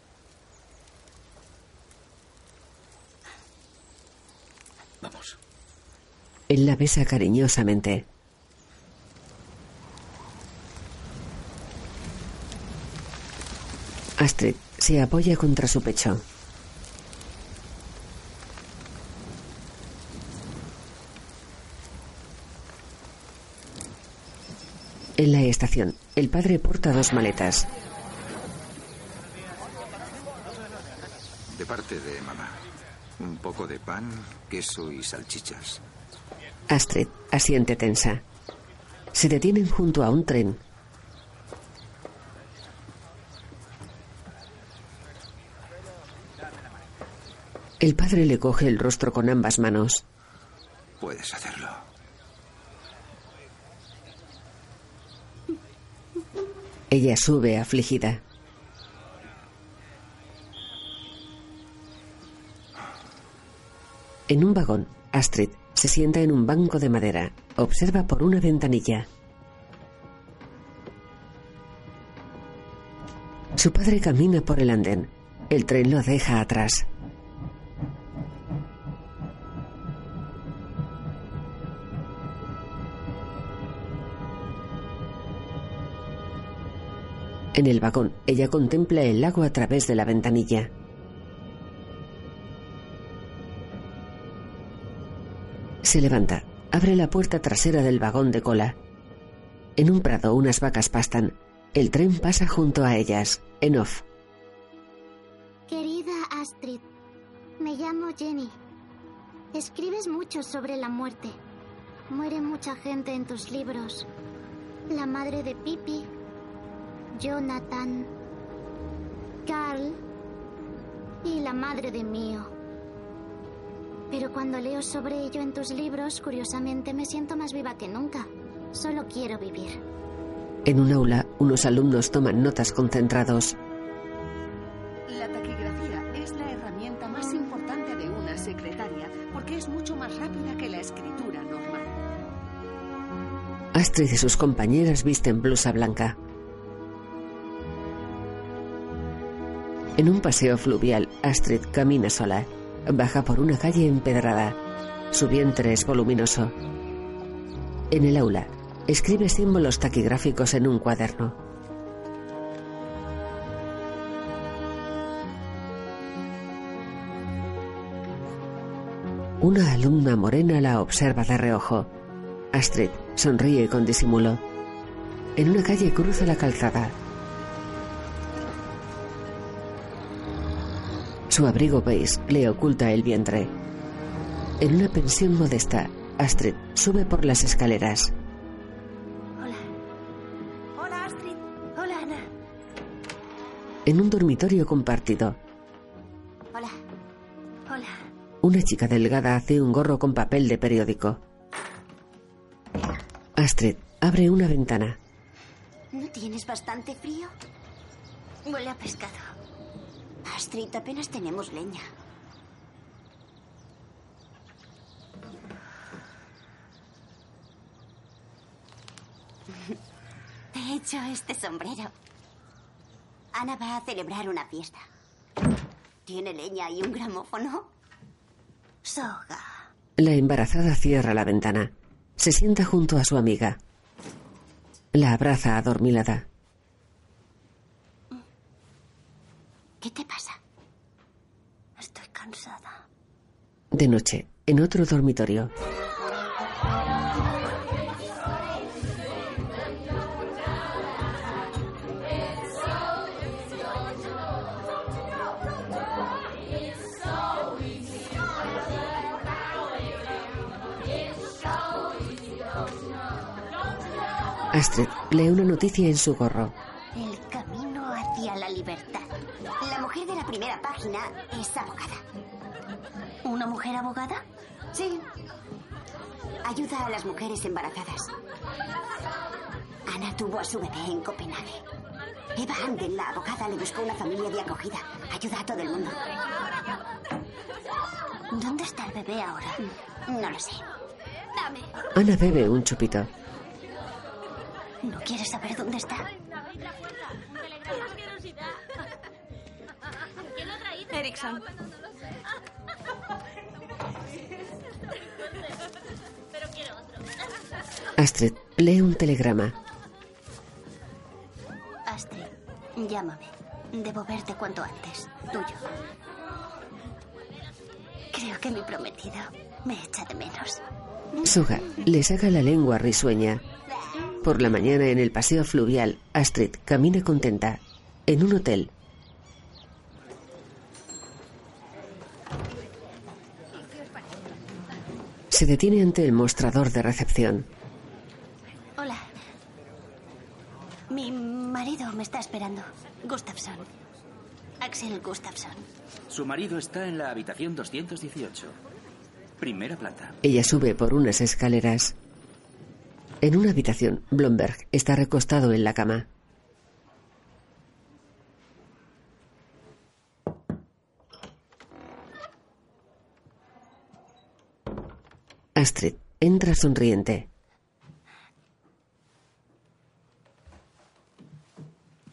S12: Vamos.
S1: Él la besa cariñosamente. Astrid se apoya contra su pecho. En la estación, el padre porta dos maletas.
S11: De parte de mamá. Un poco de pan, queso y salchichas.
S1: Astrid asiente tensa. Se detienen junto a un tren. El padre le coge el rostro con ambas manos.
S11: Puedes hacerlo.
S1: Ella sube afligida. En un vagón, Astrid se sienta en un banco de madera. Observa por una ventanilla. Su padre camina por el andén. El tren lo deja atrás. En el vagón, ella contempla el lago a través de la ventanilla. Se levanta, abre la puerta trasera del vagón de cola. En un prado unas vacas pastan. El tren pasa junto a ellas, en off.
S2: Querida Astrid, me llamo Jenny. Escribes mucho sobre la muerte. Muere mucha gente en tus libros. La madre de Pippi, Jonathan, Carl y la madre de Mío. Pero cuando leo sobre ello en tus libros, curiosamente me siento más viva que nunca. Solo quiero vivir.
S1: En un aula, unos alumnos toman notas concentrados.
S14: La taquigrafía es la herramienta más importante de una secretaria porque es mucho más rápida que la escritura normal.
S1: Astrid y sus compañeras visten blusa blanca. En un paseo fluvial, Astrid camina sola. Baja por una calle empedrada. Su vientre es voluminoso. En el aula, escribe símbolos taquigráficos en un cuaderno. Una alumna morena la observa de reojo. Astrid sonríe con disimulo. En una calle cruza la calzada. Su abrigo beige le oculta el vientre. En una pensión modesta, Astrid sube por las escaleras.
S5: Hola, Astrid. Hola, Ana.
S1: En un dormitorio compartido,
S5: Hola. Hola.
S1: una chica delgada hace un gorro con papel de periódico. Astrid abre una ventana.
S3: ¿No tienes bastante frío?
S5: Huele a pescado.
S3: Astrid, apenas tenemos leña.
S5: Te he hecho este sombrero.
S3: Ana va a celebrar una fiesta. ¿Tiene leña y un gramófono?
S5: Soga.
S1: La embarazada cierra la ventana. Se sienta junto a su amiga. La abraza adormilada.
S3: ¿Qué te pasa?
S5: Estoy cansada.
S1: De noche, en otro dormitorio. Astrid lee una noticia en su gorro.
S3: Página es abogada.
S5: ¿Una mujer abogada?
S3: Sí. Ayuda a las mujeres embarazadas. Ana tuvo a su bebé en Copenhague. Eva Anden, la abogada, le buscó una familia de acogida. Ayuda a todo el mundo.
S5: ¿Dónde está el bebé ahora?
S3: No lo sé.
S5: Dame.
S1: Ana bebe un chupito.
S5: ¿No quieres saber dónde está?
S13: Erickson.
S1: Astrid lee un telegrama.
S5: Astrid, llámame. Debo verte cuanto antes. Tuyo. Creo que mi prometido me echa de menos.
S1: Suga le saca la lengua risueña. Por la mañana en el paseo fluvial, Astrid camina contenta. En un hotel, se detiene ante el mostrador de recepción.
S5: Hola. Mi marido me está esperando. Gustafsson. Axel Gustafsson.
S15: Su marido está en la habitación 218. Primera planta.
S1: Ella sube por unas escaleras. En una habitación, Blomberg está recostado en la cama. Astrid entra sonriente.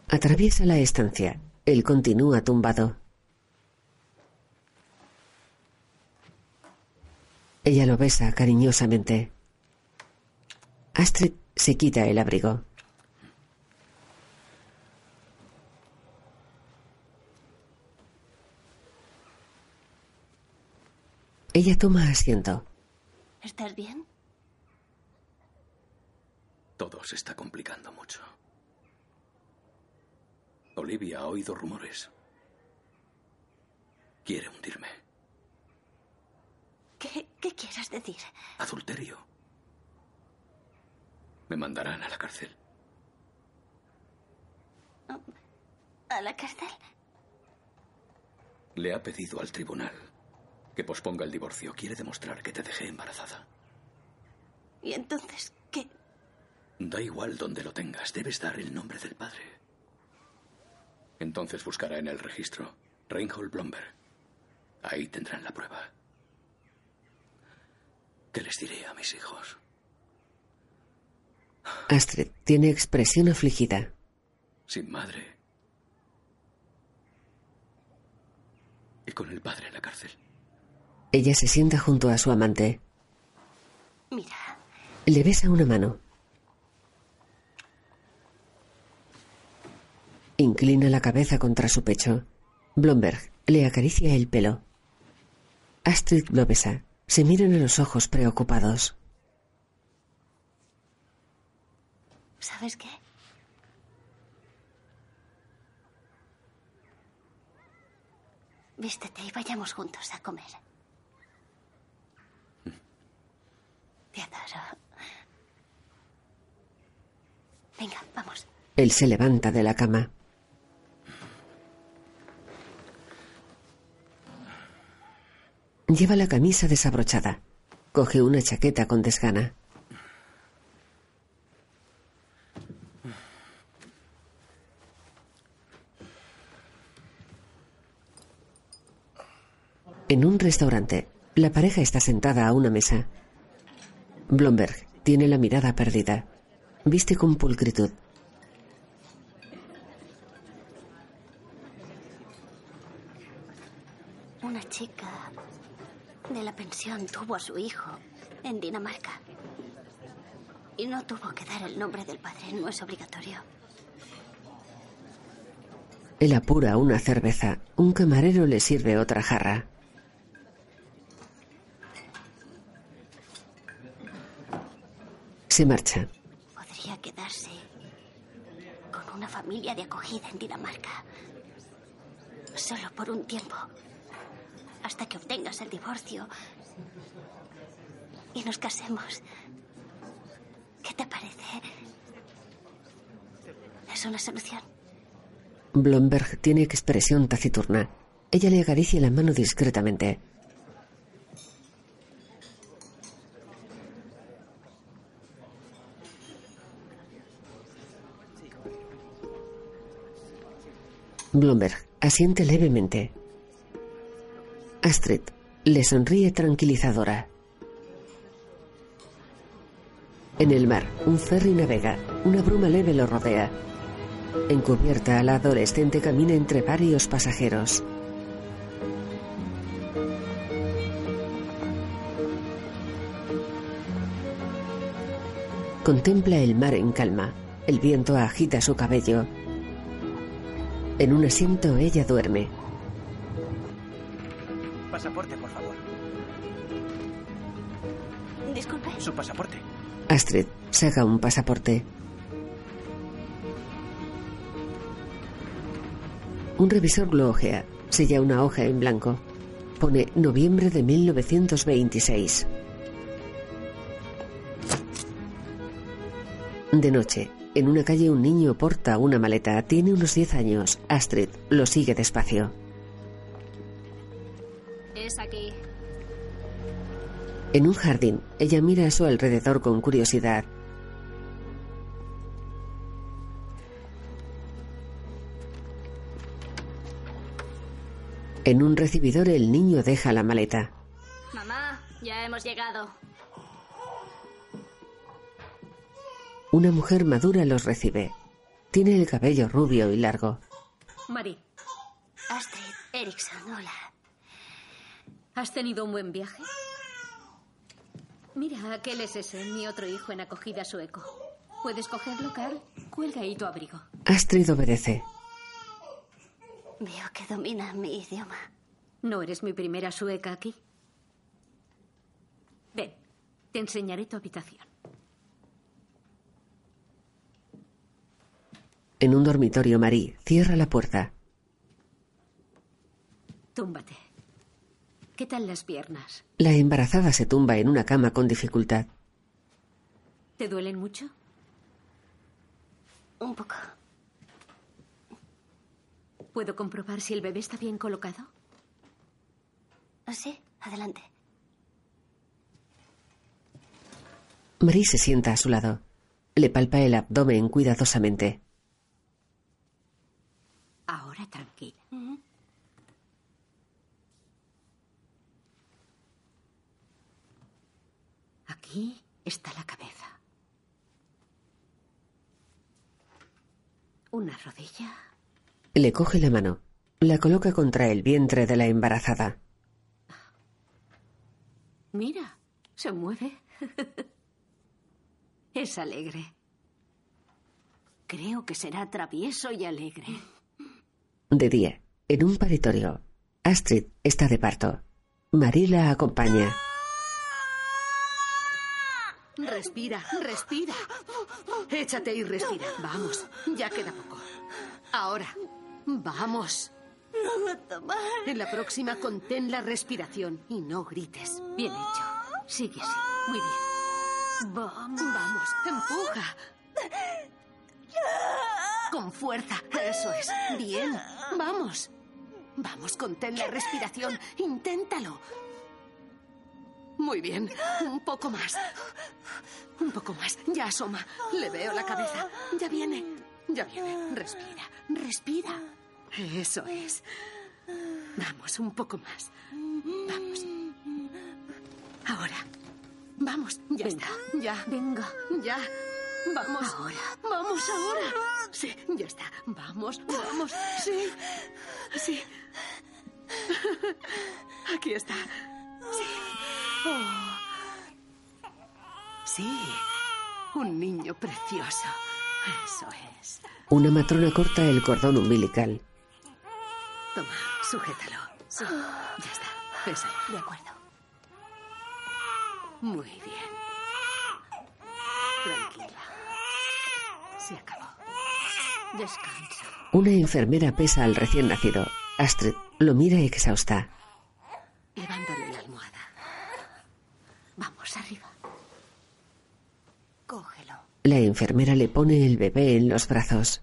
S1: Atraviesa la estancia. Él continúa tumbado. Ella lo besa cariñosamente. Astrid se quita el abrigo. Ella toma asiento.
S5: ¿Estás bien?
S12: Todo se está complicando mucho. Olivia ha oído rumores. Quiere hundirme.
S5: ¿Qué, qué quieres decir?
S12: Adulterio. Me mandarán a la cárcel.
S5: ¿A la cárcel?
S12: Le ha pedido al tribunal que posponga el divorcio. Quiere demostrar que te dejé embarazada.
S5: ¿Y entonces qué?
S12: Da igual donde lo tengas. Debes dar el nombre del padre. Entonces buscará en el registro Reinhold Blomberg. Ahí tendrán la prueba. ¿Qué les diré a mis hijos?
S1: Astrid tiene expresión afligida.
S12: Sin madre. Y con el padre en la cárcel.
S1: Ella se sienta junto a su amante.
S5: Mira.
S1: Le besa una mano. Inclina la cabeza contra su pecho. Blomberg le acaricia el pelo. Astrid lo besa. Se miran a los ojos preocupados.
S5: ¿Sabes qué? Vístete y vayamos juntos a comer. Venga, vamos.
S1: Él se levanta de la cama. Lleva la camisa desabrochada. Coge una chaqueta con desgana. En un restaurante, la pareja está sentada a una mesa. Blomberg tiene la mirada perdida. Viste con pulcritud.
S5: Una chica de la pensión tuvo a su hijo en Dinamarca. Y no tuvo que dar el nombre del padre, no es obligatorio.
S1: Él apura una cerveza. Un camarero le sirve otra jarra. Se marcha.
S5: Podría quedarse con una familia de acogida en Dinamarca. Solo por un tiempo. Hasta que obtengas el divorcio. Y nos casemos. ¿Qué te parece? ¿Es una solución?
S1: Blomberg tiene expresión taciturna. Ella le acaricia la mano discretamente. Blomberg asiente levemente. Astrid le sonríe tranquilizadora. En el mar, un ferry navega. Una bruma leve lo rodea. Encubierta, la adolescente camina entre varios pasajeros. Contempla el mar en calma. El viento agita su cabello. En un asiento ella duerme.
S15: Pasaporte, por favor.
S5: Disculpe.
S15: Su pasaporte.
S1: Astrid saca un pasaporte. Un revisor lo ojea. Sella una hoja en blanco. Pone noviembre de 1926. De noche, en una calle un niño porta una maleta. Tiene unos 10 años. Astrid lo sigue despacio.
S13: Es aquí.
S1: En un jardín, ella mira a su alrededor con curiosidad. En un recibidor el niño deja la maleta.
S13: Mamá, ya hemos llegado.
S1: Una mujer madura los recibe. Tiene el cabello rubio y largo.
S10: Marie,
S5: Astrid Erickson, hola.
S10: ¿has tenido un buen viaje? Mira, aquel es ese, mi otro hijo en acogida sueco. ¿Puedes cogerlo, Carl? Cuelga ahí tu abrigo.
S1: Astrid obedece.
S5: Veo que domina mi idioma.
S10: ¿No eres mi primera sueca aquí? Ven, te enseñaré tu habitación.
S1: En un dormitorio, Marie cierra la puerta.
S10: Túmbate. ¿Qué tal las piernas?
S1: La embarazada se tumba en una cama con dificultad.
S10: ¿Te duelen mucho?
S5: Un poco.
S10: ¿Puedo comprobar si el bebé está bien colocado?
S5: Sí, adelante.
S1: Marie se sienta a su lado. Le palpa el abdomen cuidadosamente.
S10: Tranquila. Aquí está la cabeza. Una rodilla.
S1: Le coge la mano. La coloca contra el vientre de la embarazada.
S10: Mira, se mueve. es alegre. Creo que será travieso y alegre.
S1: De día, en un paritorio, Astrid está de parto. Marie la acompaña.
S14: Respira, respira. Échate y respira. Vamos, ya queda poco. Ahora, vamos. En la próxima contén la respiración y no grites.
S10: Bien hecho. Sigue así. Muy bien.
S14: Vamos, vamos, empuja. Con fuerza, eso es. Bien, vamos. Vamos, contén la respiración. Inténtalo. Muy bien, un poco más. Un poco más. Ya asoma. Le veo la cabeza. Ya viene. Ya viene. Respira, respira. Eso es. Vamos, un poco más. Vamos. Ahora. Vamos, ya está. Ya.
S10: Venga.
S14: Ya. Vamos.
S10: Ahora.
S14: Vamos ahora. Sí, ya está. Vamos, vamos. Sí. Sí. Aquí está. Sí. Oh. Sí. Un niño precioso. Eso es.
S1: Una matrona corta el cordón umbilical.
S14: Toma, sujétalo. Sí. Ya está. Pésalo.
S5: De acuerdo.
S14: Muy bien. Tranquila. Se acabó. Descansa.
S1: Una enfermera pesa al recién nacido. Astrid lo mira exhausta.
S14: Levántale la almohada.
S10: Vamos arriba.
S5: Cógelo.
S1: La enfermera le pone el bebé en los brazos.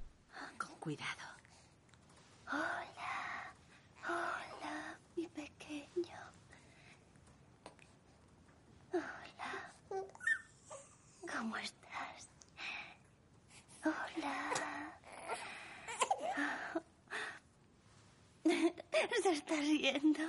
S14: Con cuidado.
S5: Hola. Hola, mi pequeño. Hola. ¿Cómo estás? Hola. Se está riendo.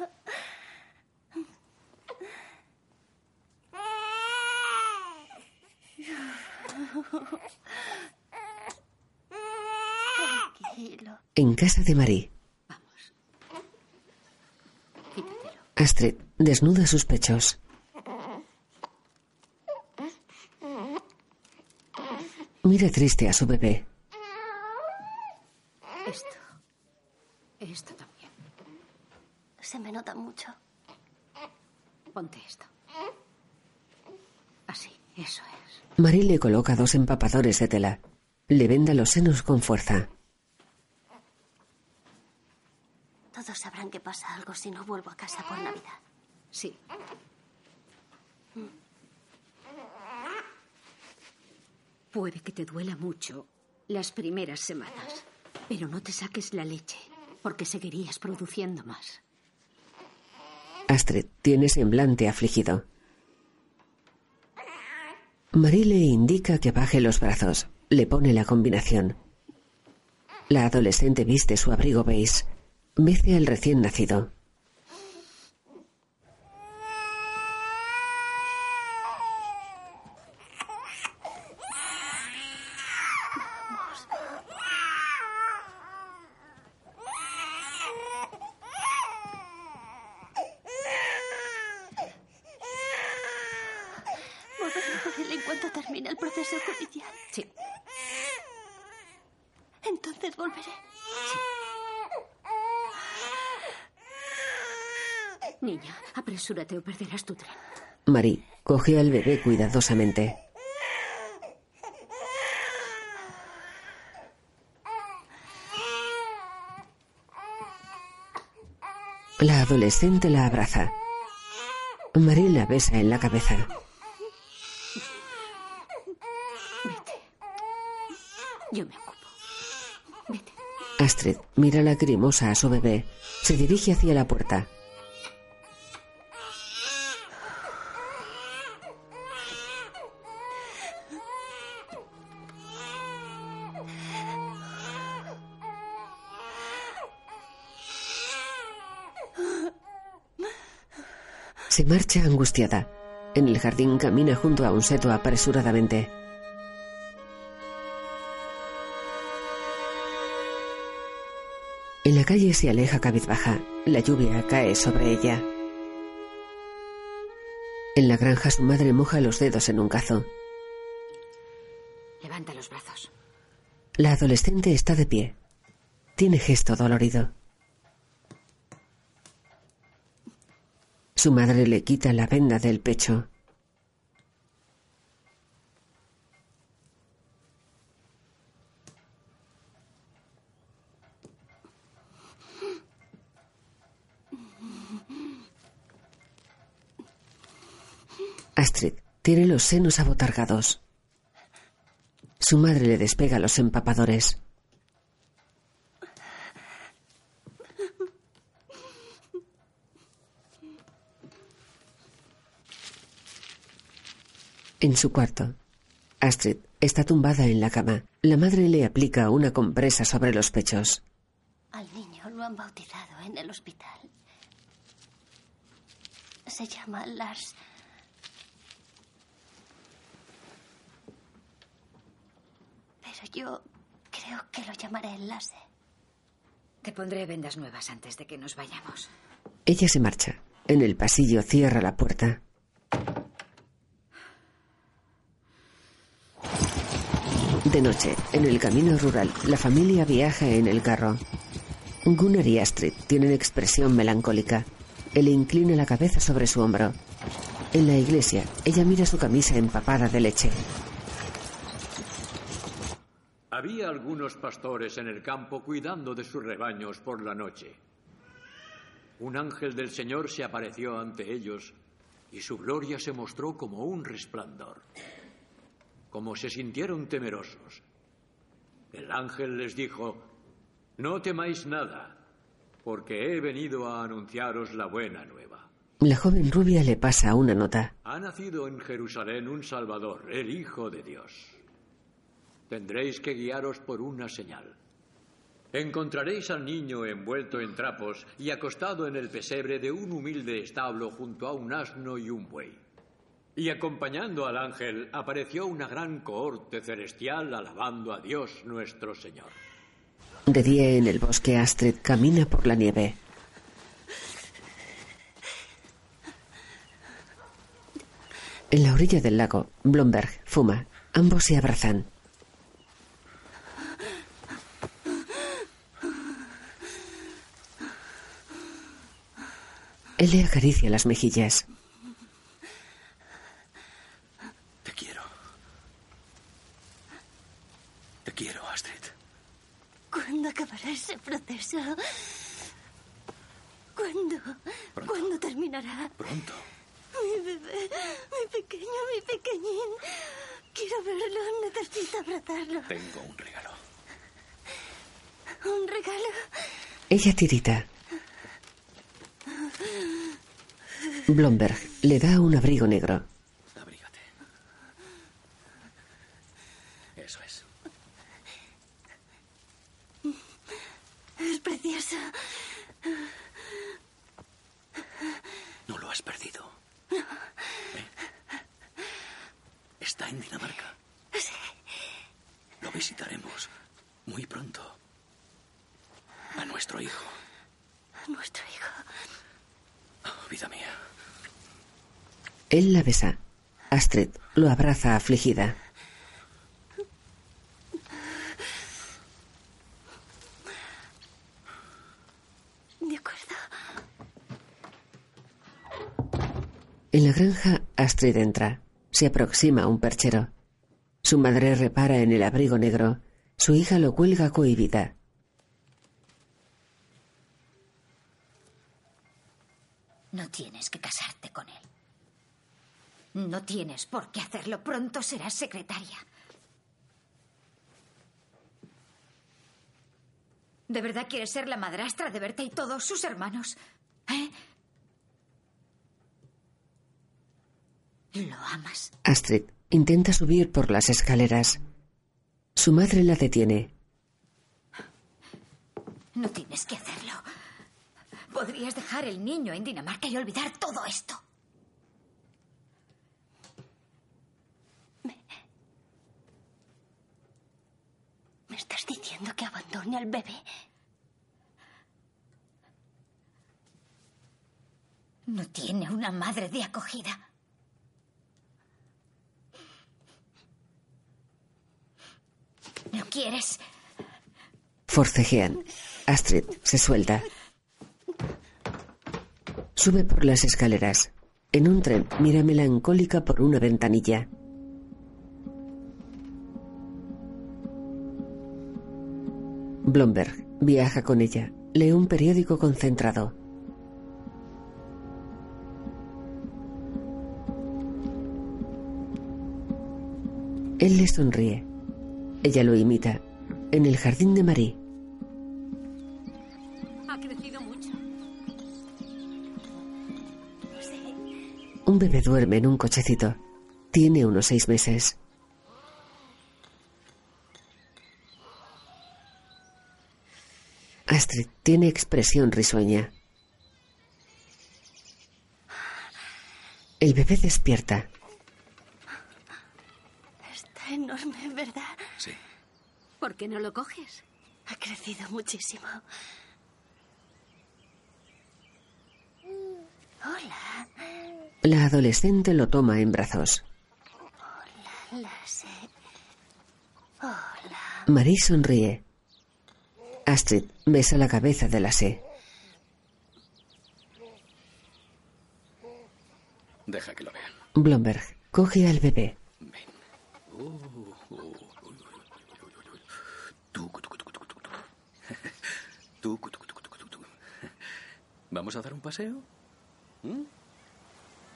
S5: Tranquilo.
S1: En casa de Marie, Astrid desnuda sus pechos. Mira triste a su bebé.
S10: Esto. Esto.
S5: Se me nota mucho.
S10: Ponte esto. Así, eso es.
S1: Marie le coloca dos empapadores de tela. Le venda los senos con fuerza.
S5: Todos sabrán que pasa algo si no vuelvo a casa por Navidad.
S10: Sí. Puede que te duela mucho las primeras semanas, pero no te saques la leche, porque seguirías produciendo más.
S1: Astrid tiene semblante afligido. Marie le indica que baje los brazos. Le pone la combinación. La adolescente viste su abrigo beige. Mece al recién nacido.
S10: Cuanto termine el proceso judicial.
S7: Sí.
S10: Entonces volveré. Niña, apresúrate o perderás tu tren.
S1: Marie coge al bebé cuidadosamente. La adolescente la abraza. Marie la besa en la cabeza.
S10: Yo me ocupo.
S1: Astrid mira lacrimosa a su bebé. Se dirige hacia la puerta. Se marcha angustiada. En el jardín camina junto a un seto apresuradamente. En la calle se aleja cabizbaja. La lluvia cae sobre ella. En la granja su madre moja los dedos en un cazo.
S7: Levanta los brazos.
S1: La adolescente está de pie. Tiene gesto dolorido. Su madre le quita la venda del pecho. Astrid tiene los senos abotargados. Su madre le despega los empapadores. En su cuarto, Astrid está tumbada en la cama. La madre le aplica una compresa sobre los pechos.
S5: Al niño lo han bautizado en el hospital. Se llama Lars. Pero yo creo que lo llamaré Lasse.
S7: Te pondré vendas nuevas antes de que nos vayamos.
S1: Ella se marcha. En el pasillo cierra la puerta. De noche, en el camino rural, la familia viaja en el carro. Gunnar y Astrid tienen expresión melancólica. Él inclina la cabeza sobre su hombro. En la iglesia, ella mira su camisa empapada de leche.
S4: Había algunos pastores en el campo cuidando de sus rebaños por la noche. Un ángel del Señor se apareció ante ellos y su gloria se mostró como un resplandor. Como se sintieron temerosos, el ángel les dijo, no temáis nada, porque he venido a anunciaros la buena nueva.
S1: La joven rubia le pasa una nota.
S4: Ha nacido en Jerusalén un Salvador, el Hijo de Dios. Tendréis que guiaros por una señal. Encontraréis al niño envuelto en trapos y acostado en el pesebre de un humilde establo junto a un asno y un buey. Y acompañando al ángel apareció una gran cohorte celestial alabando a Dios nuestro Señor.
S1: De día en el bosque, Astrid camina por la nieve. En la orilla del lago, Blomberg fuma. Ambos se abrazan. Él le acaricia las mejillas.
S12: Te quiero. Te quiero, Astrid.
S5: ¿Cuándo acabará ese proceso? ¿Cuándo? ¿Cuándo terminará?
S12: Pronto.
S5: Mi bebé, mi pequeño, mi pequeñín. Quiero verlo, necesito abrazarlo.
S12: Tengo un regalo.
S5: ¿Un regalo?
S1: Ella tirita. Blomberg le da un abrigo negro.
S12: Eso es.
S5: Es precioso.
S12: No lo has perdido. Está en Dinamarca.
S5: Sí.
S12: Lo visitaremos muy pronto. A nuestro hijo.
S5: Nuestro hijo.
S12: Oh, vida mía.
S1: Él la besa. Astrid lo abraza afligida.
S5: De acuerdo.
S1: En la granja, Astrid entra. Se aproxima a un perchero. Su madre repara en el abrigo negro. Su hija lo cuelga cohibida.
S7: No tienes que casarte con él. No tienes por qué hacerlo. Pronto serás secretaria. ¿De verdad quieres ser la madrastra de Berta y todos sus hermanos? ¿Eh? ¿Lo amas?
S1: Astrid intenta subir por las escaleras. Su madre la detiene.
S7: No tienes que hacerlo. Podrías dejar el niño en Dinamarca y olvidar todo esto.
S5: ¿Me estás diciendo que abandone al bebé?
S7: No tiene una madre de acogida. ¿No quieres?
S1: Forcejean. Astrid se suelta. Sube por las escaleras. En un tren mira melancólica por una ventanilla. Blomberg viaja con ella. Lee un periódico concentrado. Él le sonríe. Ella lo imita. En el jardín de Marie.
S10: Ha crecido mucho.
S1: Un bebé duerme en un cochecito. Tiene unos seis meses. Astrid tiene expresión risueña. El bebé despierta.
S5: Está enorme, ¿verdad?
S12: Sí.
S10: ¿Por qué no lo coges?
S5: Ha crecido muchísimo. Hola.
S1: La adolescente lo toma en brazos.
S5: La sé. Hola.
S1: Marie sonríe. Astrid besa la cabeza de la sé.
S12: Deja que lo vean.
S1: Blomberg coge al bebé.
S12: Tu. ¿Vamos a dar un paseo? ¿Mm?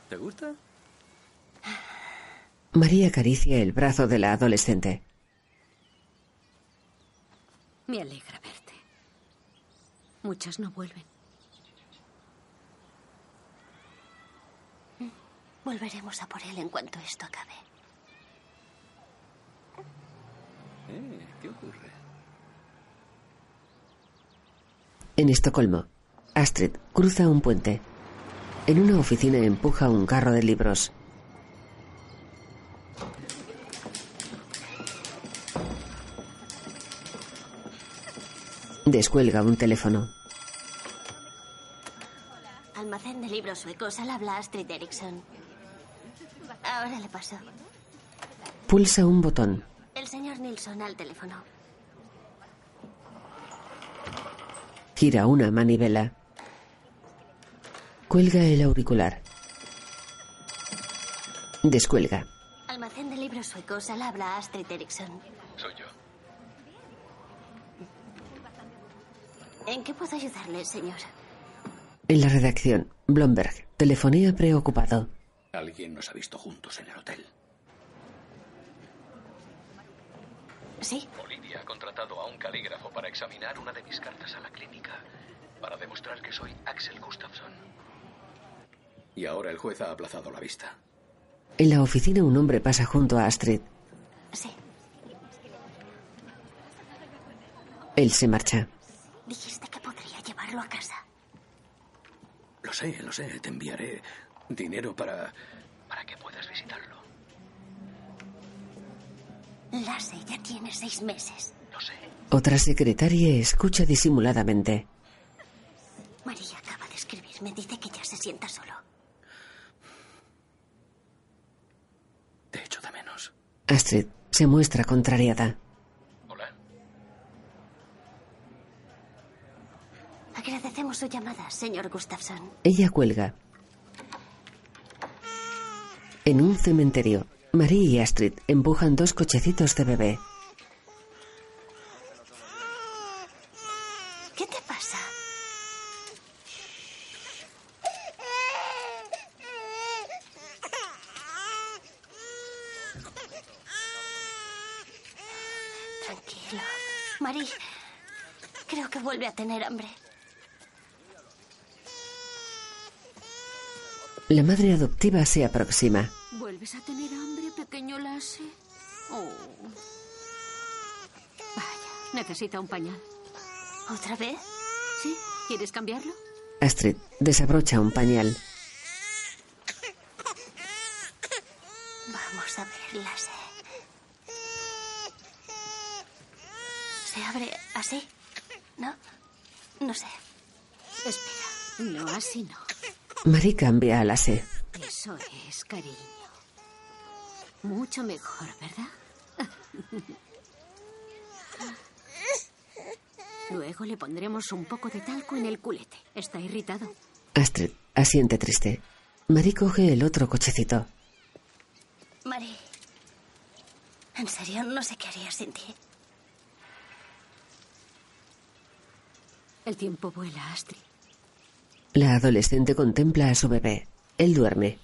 S12: ¿Te gusta?
S1: María acaricia el brazo de la adolescente.
S10: Me alegra verte. Muchas no vuelven.
S5: Volveremos a por él en cuanto esto acabe.
S12: Eh, ¿Qué ocurre?
S1: En Estocolmo, Astrid cruza un puente. En una oficina empuja un carro de libros. Descuelga un teléfono.
S5: Almacén de libros suecos al habla Astrid Erickson. Ahora le paso.
S1: Pulsa un botón.
S5: El señor Nilsson al teléfono.
S1: Gira una manivela. Cuelga el auricular. Descuelga.
S5: Almacén de libros suecos al habla Astrid Erickson.
S12: Soy yo.
S5: ¿En qué puedo ayudarle, señor?
S1: En la redacción, Blomberg telefonea preocupado.
S12: Alguien nos ha visto juntos en el hotel.
S5: Sí.
S12: Olivia ha contratado a un calígrafo para examinar una de mis cartas a la clínica. Para demostrar que soy Axel Gustafsson. Y ahora el juez ha aplazado la vista.
S1: En la oficina un hombre pasa junto a Astrid.
S5: Sí.
S1: Él se marcha.
S5: Dijiste que podría llevarlo a casa.
S12: Lo sé, lo sé. Te enviaré dinero para... para que puedas visitarlo.
S5: Lasse ya tiene seis meses.
S12: Lo sé.
S1: Otra secretaria escucha disimuladamente.
S5: María acaba de escribirme. Dice que ya se sienta solo.
S12: Te echo de menos.
S1: Astrid se muestra contrariada.
S5: Agradecemos su llamada, señor Gustafsson.
S1: Ella cuelga. En un cementerio, Marie y Astrid empujan dos cochecitos de bebé.
S5: ¿Qué te pasa? Tranquilo. Marie, creo que vuelve a tener hambre.
S1: La se aproxima.
S10: ¿Vuelves a tener hambre, pequeño Lasse? Oh. Vaya, necesita un pañal.
S5: ¿Otra vez?
S10: ¿Sí? ¿Quieres cambiarlo?
S1: Astrid desabrocha un pañal.
S5: Vamos a ver, Lasse. ¿Se abre así? ¿No? No sé.
S10: Espera. No, así no.
S1: Marie cambia a la C.
S10: Eso es, cariño. Mucho mejor, ¿verdad? Luego le pondremos un poco de talco en el culete. Está irritado.
S1: Astrid asiente triste. Marie coge el otro cochecito.
S5: Marie. En serio, no sé qué haría sin ti.
S10: El tiempo vuela, Astrid.
S1: La adolescente contempla a su bebé. Él duerme.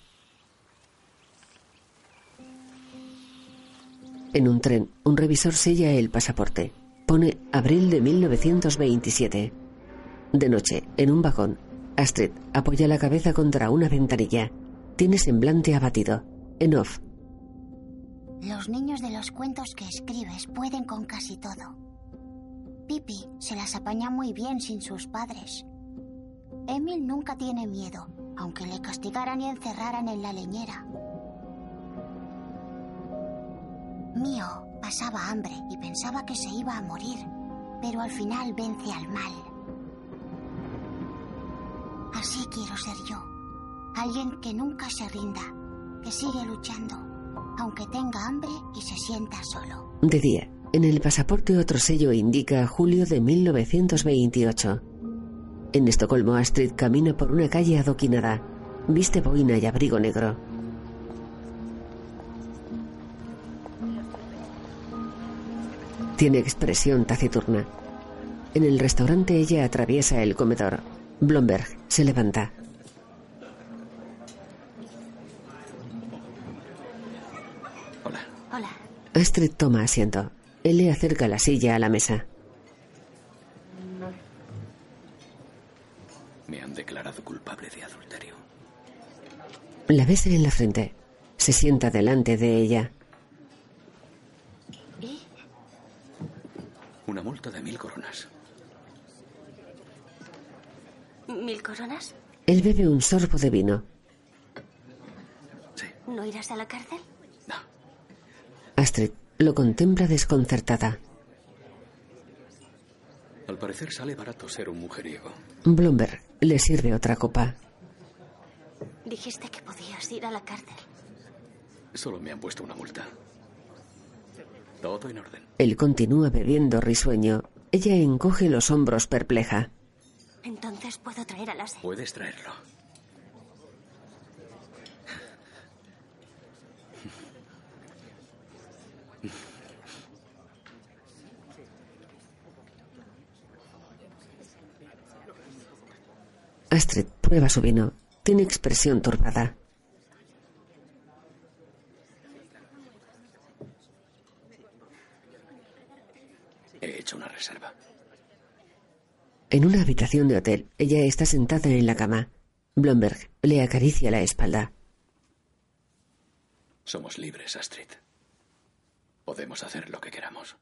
S1: En un tren, un revisor sella el pasaporte. Pone abril de 1927. De noche, en un vagón, Astrid apoya la cabeza contra una ventanilla. Tiene semblante abatido. En off,
S3: Los niños de los cuentos que escribes pueden con casi todo. Pipi se las apaña muy bien sin sus padres. Emil nunca tiene miedo, aunque le castigaran y encerraran en la leñera. Mío pasaba hambre y pensaba que se iba a morir, pero al final vence al mal. Así quiero ser yo. Alguien que nunca se rinda, que sigue luchando, aunque tenga hambre y se sienta solo.
S1: de día, en el pasaporte otro sello indica julio de 1928. En Estocolmo, Astrid camina por una calle adoquinada. Viste boina y abrigo negro. Tiene expresión taciturna. En el restaurante ella atraviesa el comedor. Blomberg se levanta.
S5: Hola.
S1: Astrid toma asiento. Él le acerca la silla a la mesa.
S12: Me han declarado culpable de adulterio.
S1: La besa en la frente. Se sienta delante de ella.
S5: ¿Y?
S12: Una multa de mil coronas.
S5: ¿Mil coronas?
S1: Él bebe un sorbo de vino.
S5: ¿No irás a la cárcel?
S1: Astrid lo contempla desconcertada.
S12: Al parecer sale barato ser un mujeriego.
S1: Blomberg le sirve otra copa.
S5: Dijiste que podías ir a la cárcel.
S12: Solo me han puesto una multa. Todo en orden.
S1: Él continúa bebiendo risueño. Ella encoge los hombros perpleja.
S5: Entonces puedo traer a Lasse.
S12: Puedes traerlo.
S1: Astrid prueba su vino. Tiene expresión turbada.
S12: He hecho una reserva.
S1: En una habitación de hotel, ella está sentada en la cama. Blomberg le acaricia la espalda.
S12: Somos libres, Astrid. Podemos hacer lo que queramos.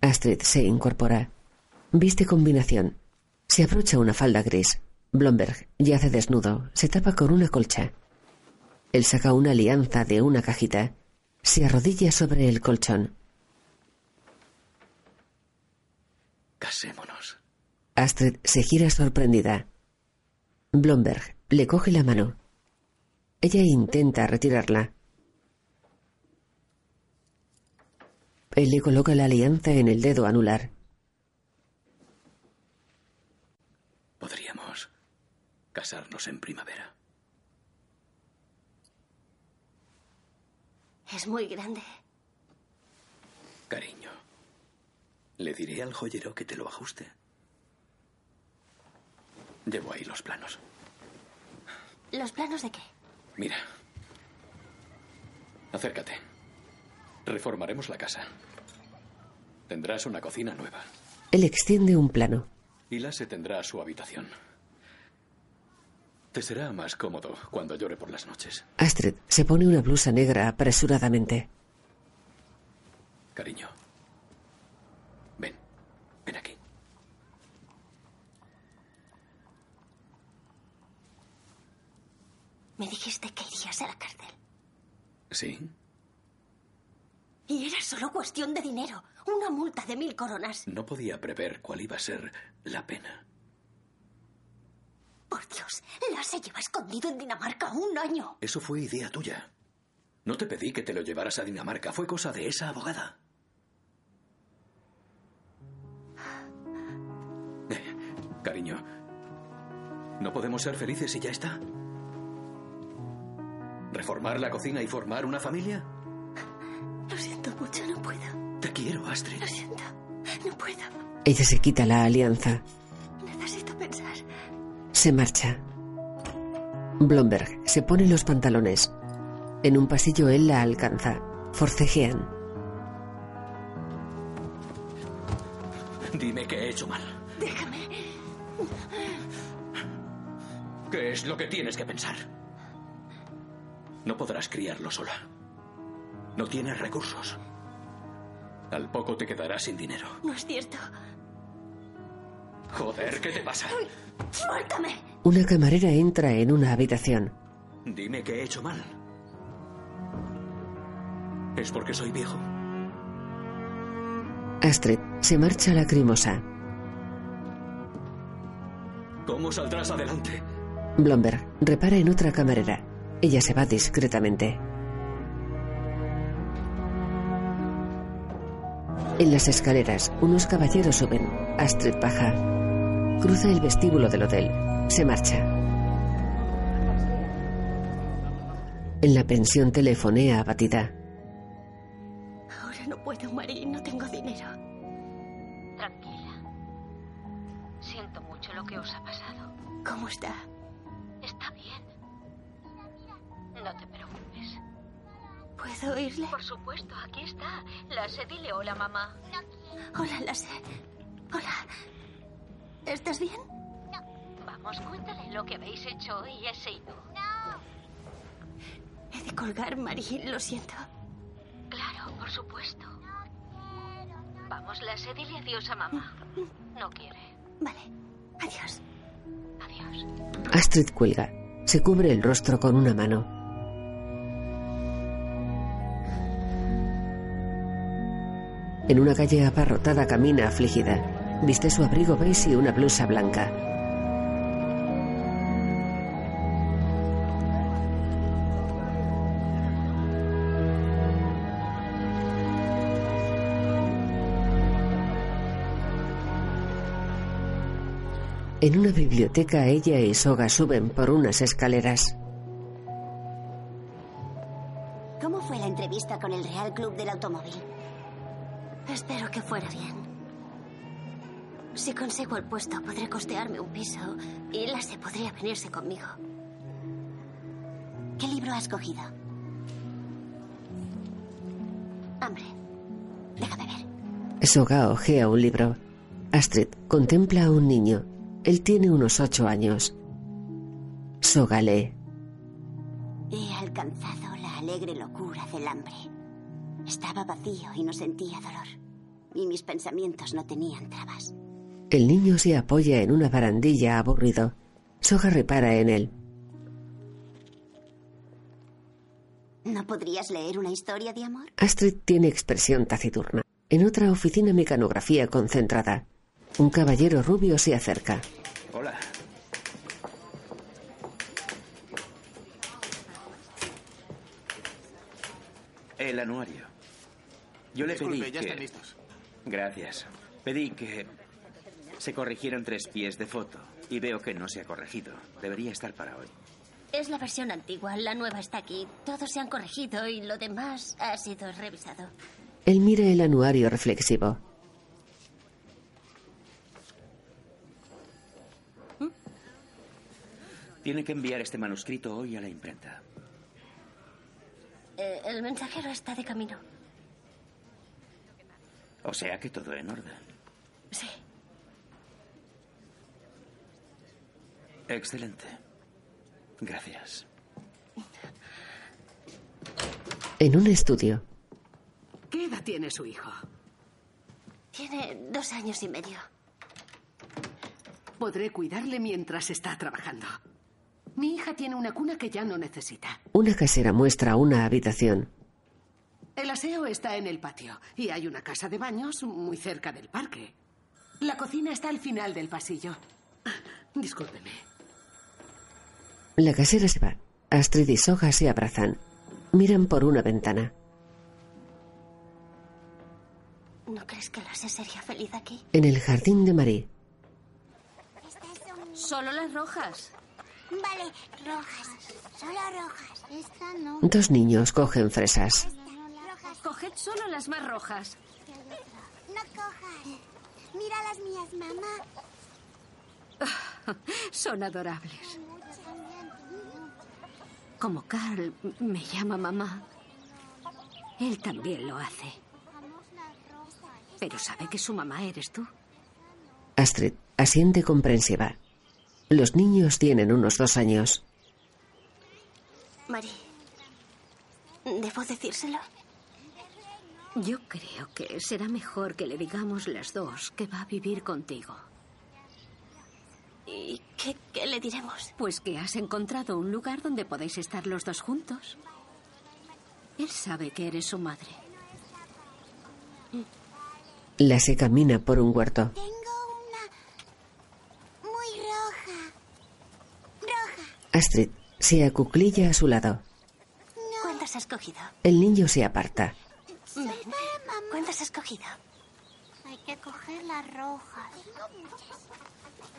S1: Astrid se incorpora. Viste combinación. Se abrocha una falda gris. Blomberg yace desnudo. Se tapa con una colcha. Él saca una alianza de una cajita. Se arrodilla sobre el colchón.
S12: Casémonos.
S1: Astrid se gira sorprendida. Blomberg le coge la mano. Ella intenta retirarla. Él le coloca la alianza en el dedo anular.
S12: Podríamos casarnos en primavera.
S5: Es muy grande.
S12: Cariño, le diré al joyero que te lo ajuste. Llevo ahí los planos.
S5: ¿Los planos de qué?
S12: Mira. Acércate. Reformaremos la casa. Tendrás una cocina nueva.
S1: Él extiende un plano.
S12: Y la se tendrá su habitación. Te será más cómodo cuando llore por las noches.
S1: Astrid se pone una blusa negra apresuradamente.
S12: Cariño. Ven. Ven aquí.
S5: Me dijiste que irías a la cárcel.
S12: ¿Sí?
S5: Y era solo cuestión de dinero. Una multa de mil coronas.
S12: No podía prever cuál iba a ser la pena.
S5: Por Dios, la se lleva escondido en Dinamarca un año.
S12: Eso fue idea tuya. No te pedí que te lo llevaras a Dinamarca. Fue cosa de esa abogada. Eh, cariño, ¿no podemos ser felices y ya está? ¿Reformar la cocina y formar una familia?
S5: Lo siento mucho, no puedo.
S12: Te quiero, Astrid.
S5: Lo siento, no puedo.
S1: Ella se quita la alianza.
S5: Necesito pensar.
S1: Se marcha. Blomberg se pone los pantalones. En un pasillo él la alcanza. Forcejean.
S12: Dime que he hecho mal.
S5: Déjame.
S12: ¿Qué es lo que tienes que pensar? No podrás criarlo sola. No tienes recursos. Al poco te quedarás sin dinero.
S5: No es cierto.
S12: Joder, ¿qué te pasa?
S5: ¡Suéltame!
S1: Una camarera entra en una habitación.
S12: Dime que he hecho mal. ¿Es porque soy viejo?
S1: Astrid se marcha lacrimosa.
S12: ¿Cómo saldrás adelante?
S1: Blomberg repara en otra camarera. Ella se va discretamente. En las escaleras, unos caballeros suben. Astrid baja. Cruza el vestíbulo del hotel. Se marcha. En la pensión telefonea abatida.
S5: Ahora no puedo, Marie. No tengo dinero.
S7: Tranquila. Siento mucho lo que os ha pasado.
S5: ¿Cómo está?
S7: Está bien. No te preocupes.
S5: ¿Puedo oírle?
S7: Por supuesto, aquí está. La sé, dile hola, mamá.
S5: Hola, la sé. Hola. ¿Estás bien?
S7: Vamos, cuéntale lo que habéis hecho hoy, ese y tú.
S5: He de colgar, Marie. Lo siento.
S7: Claro, por supuesto. Vamos, la sé, dile adiós a mamá. No quiere.
S5: Vale. Adiós.
S7: Adiós.
S1: Astrid cuelga. Se cubre el rostro con una mano. En una calle abarrotada camina afligida. Viste su abrigo beige y una blusa blanca. En una biblioteca ella y Soga suben por unas escaleras.
S3: ¿Cómo fue la entrevista con el Real Club del Automóvil?
S5: Espero que fuera bien. Si consigo el puesto, podré costearme un piso y Lasse podría venirse conmigo.
S3: ¿Qué libro has cogido?
S5: Hambre. Déjame ver.
S1: Soga ojea un libro. Astrid contempla a un niño. Él tiene unos ocho años. Soga lee.
S3: He alcanzado la alegre locura del hambre. Estaba vacío y no sentía dolor. Y mis pensamientos no tenían trabas.
S1: El niño se apoya en una barandilla aburrido. Soga repara en él.
S3: ¿No podrías leer una historia de amor?
S1: Astrid tiene expresión taciturna. En otra oficina mecanografía concentrada. Un caballero rubio se acerca.
S8: Hola. El anuario. Yo le
S15: Disculpe,
S8: pedí
S15: ya
S8: que...
S15: están listos.
S8: Gracias. Pedí que se corrigieran tres pies de foto y veo que no se ha corregido. Debería estar para hoy.
S5: Es la versión antigua, la nueva está aquí. Todos se han corregido y lo demás ha sido revisado.
S1: Él mira el anuario reflexivo.
S8: Tiene que enviar este manuscrito hoy a la imprenta.
S5: Eh, el mensajero está de camino.
S8: O sea que todo en orden.
S5: Sí.
S8: Excelente. Gracias.
S1: En un estudio.
S14: ¿Qué edad tiene su hijo?
S5: Tiene dos años y medio.
S14: Podré cuidarle mientras está trabajando. Mi hija tiene una cuna que ya no necesita.
S1: Una casera muestra una habitación.
S14: El aseo está en el patio y hay una casa de baños muy cerca del parque. La cocina está al final del pasillo. Discúlpeme.
S1: La casera se va. Astrid y Soga se abrazan. Miran por una ventana.
S5: ¿No crees que Lasse sería feliz aquí?
S1: En el jardín de Marie.
S7: Solo las rojas.
S3: Vale, rojas. Solo rojas.
S2: Esta no.
S1: Dos niños cogen fresas.
S7: Coged solo las más rojas.
S3: No cojas. Mira las mías, mamá.
S10: Son adorables. Como Carl me llama mamá, él también lo hace. Pero sabe que su mamá eres tú.
S1: Astrid asiente comprensiva. Los niños tienen unos dos años.
S5: Mari, ¿debo decírselo?
S10: Yo creo que será mejor que le digamos las dos que va a vivir contigo.
S5: ¿Y qué, qué le diremos?
S10: Pues que has encontrado un lugar donde podéis estar los dos juntos. Él sabe que eres su madre.
S1: La se camina por un huerto.
S3: Tengo una muy roja. Roja.
S1: Astrid se acuclilla a su lado.
S5: ¿Cuántas has cogido?
S1: El niño se aparta.
S5: Ven. ¿Cuántas has cogido?
S2: Hay que coger las rojas.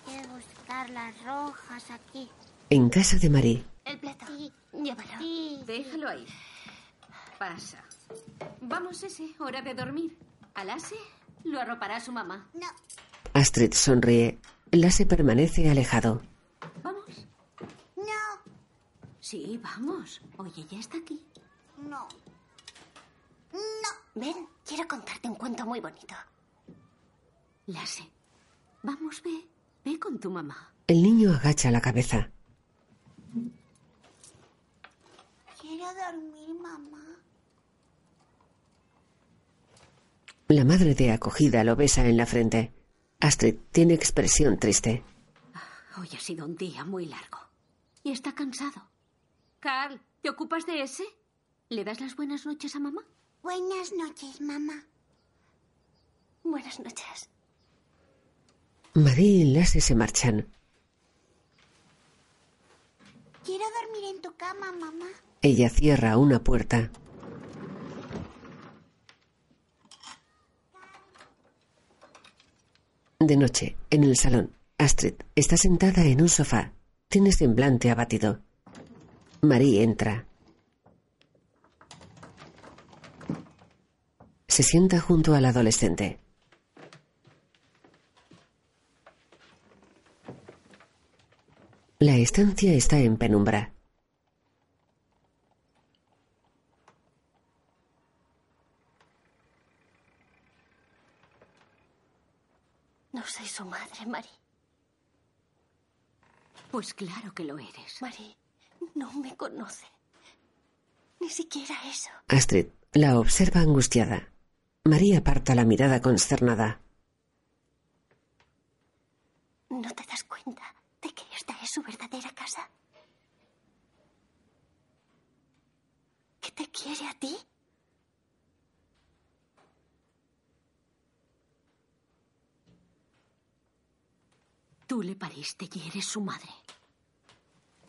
S2: Hay que buscar las rojas aquí.
S1: En casa de Marie.
S5: El plato. Llévalo.
S7: Déjalo ahí. Pasa. Vamos, ese, hora de dormir. Al ase lo arropará su mamá.
S3: No.
S1: Astrid sonríe. Lasse permanece alejado.
S10: ¿Vamos?
S3: No.
S10: Sí, vamos. Oye, ya está aquí.
S3: No. No.
S5: Ven, quiero contarte un cuento muy bonito.
S10: Lasse, vamos, ve. Ve con tu mamá.
S1: El niño agacha la cabeza.
S3: Quiero dormir, mamá.
S1: La madre de acogida lo besa en la frente. Astrid tiene expresión triste.
S10: Hoy ha sido un día muy largo. Y está cansado.
S7: Carl, ¿te ocupas de ese?
S10: ¿Le das las buenas noches a mamá?
S3: Buenas noches, mamá.
S5: Buenas noches.
S1: Marie y Lasse se marchan.
S3: Quiero dormir en tu cama, mamá.
S1: Ella cierra una puerta. De noche, en el salón, Astrid está sentada en un sofá. Tiene semblante abatido. Marie entra. Se sienta junto al adolescente. La estancia está en penumbra.
S5: No soy su madre, Mari.
S10: Pues claro que lo eres.
S5: Mari, no me conoce. Ni siquiera eso.
S1: Astrid la observa angustiada. María aparta la mirada consternada.
S9: ¿No te das cuenta de que esta es su verdadera casa? ¿Que te quiere a ti?
S10: Tú le pariste y eres su madre.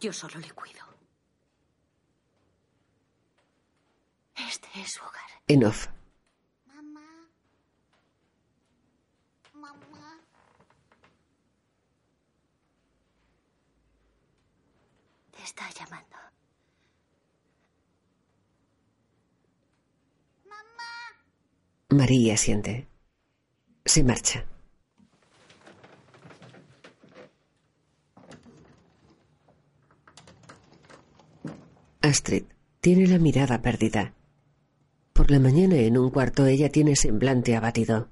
S10: Yo solo le cuido.
S9: Este es su hogar.
S1: En off.
S2: Mamá. Mamá.
S9: Te está llamando.
S1: María siente. Se marcha. Astrid tiene la mirada perdida. Por la mañana en un cuarto ella tiene semblante abatido.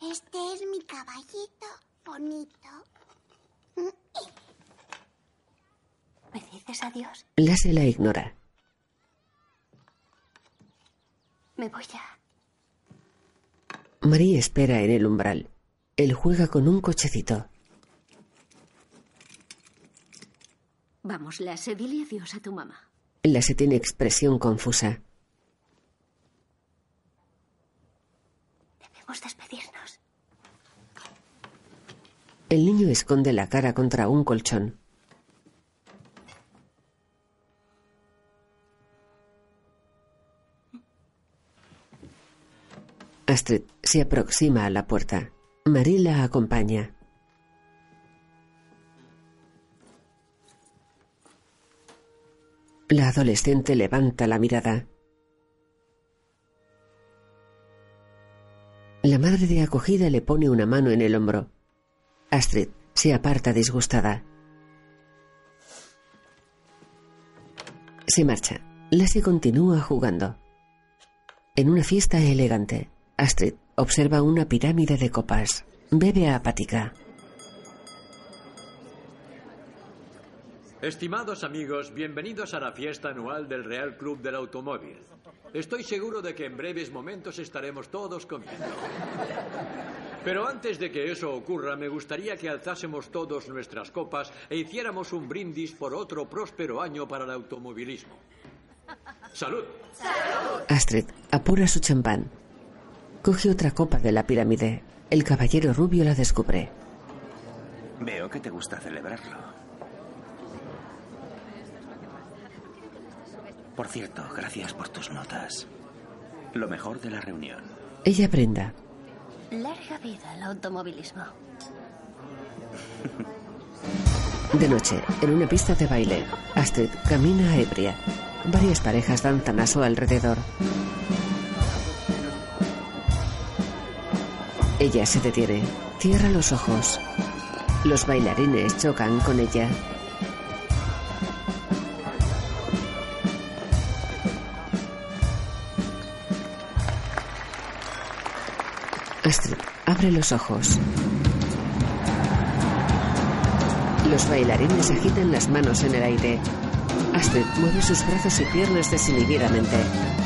S3: Este es mi caballito bonito.
S9: ¿Me dices adiós?
S1: Lassie la ignora.
S9: Me voy ya.
S1: María espera en el umbral. Él juega con un cochecito.
S10: Vamos, Lasse, dile adiós a tu mamá.
S1: Lassie tiene expresión confusa.
S9: Debemos despedirnos.
S1: El niño esconde la cara contra un colchón. Astrid se aproxima a la puerta. Marie la acompaña. La adolescente levanta la mirada. La madre de acogida le pone una mano en el hombro. Astrid se aparta disgustada. Se marcha. Lassie continúa jugando. En una fiesta elegante, Astrid observa una pirámide de copas. Bebe apática.
S4: Estimados amigos, bienvenidos a la fiesta anual del Real Club del Automóvil. Estoy seguro de que en breves momentos estaremos todos comiendo. Pero antes de que eso ocurra, me gustaría que alzásemos todos nuestras copas e hiciéramos un brindis por otro próspero año para el automovilismo. ¡Salud!
S1: Astrid apura su champán. Coge otra copa de la pirámide. El caballero rubio la descubre.
S8: Veo que te gusta celebrarlo. Por cierto, gracias por tus notas. Lo mejor de la reunión.
S1: Ella brinda.
S5: Larga vida al automovilismo.
S1: De noche, en una pista de baile, Astrid camina ebria. Varias parejas danzan a su alrededor. Ella se detiene, cierra los ojos. Los bailarines chocan con ella. Astrid abre los ojos. Los bailarines agitan las manos en el aire. Astrid mueve sus brazos y piernas desinhibidamente.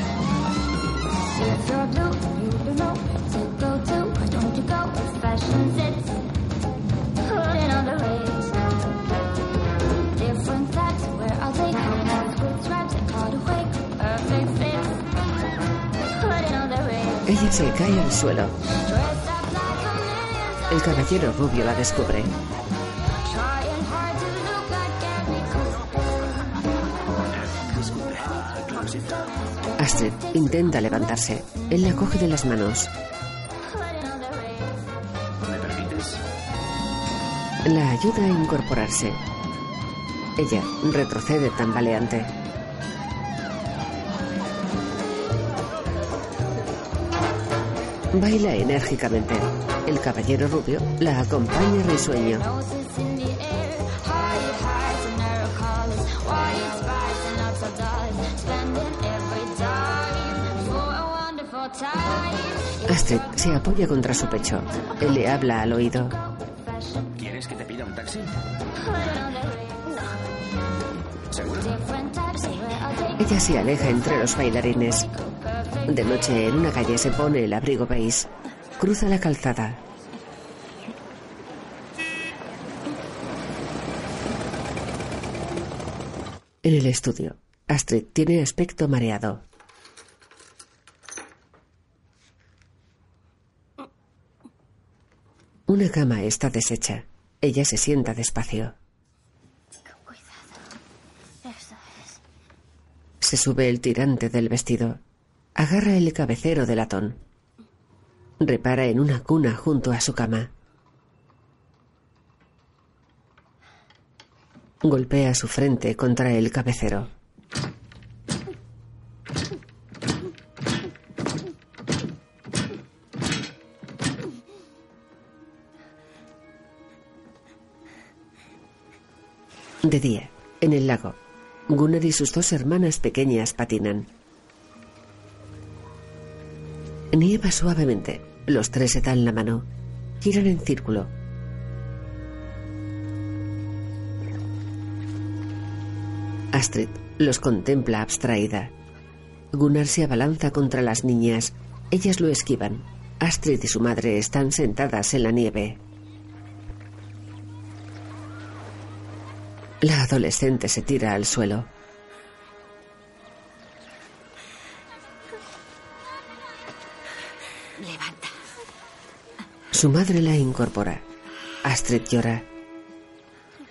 S1: Se cae al suelo. El caballero rubio la descubre. Astrid intenta levantarse. Él la coge de las manos.
S8: ¿Me permites?
S1: La ayuda a incorporarse. Ella retrocede tambaleante. Baila enérgicamente. El caballero rubio la acompaña risueño. Astrid se apoya contra su pecho. Él le habla al oído.
S8: ¿Quieres que te pida un taxi? ¿Seguro?
S1: Ella se aleja entre los bailarines. De noche, en una calle se pone el abrigo beige. Cruza la calzada. En el estudio, Astrid tiene aspecto mareado. Una cama está deshecha. Ella se sienta despacio.
S16: Eso es.
S1: Se sube el tirante del vestido. Agarra el cabecero de latón. Repara en una cuna junto a su cama. Golpea su frente contra el cabecero. De día, en el lago, Gunnar y sus dos hermanas pequeñas patinan. Nieva suavemente. Los tres se dan la mano. Giran en círculo. Astrid los contempla abstraída. Gunnar se abalanza contra las niñas. Ellas lo esquivan. Astrid y su madre están sentadas en la nieve. La adolescente se tira al suelo. Su madre la incorpora. Astrid llora.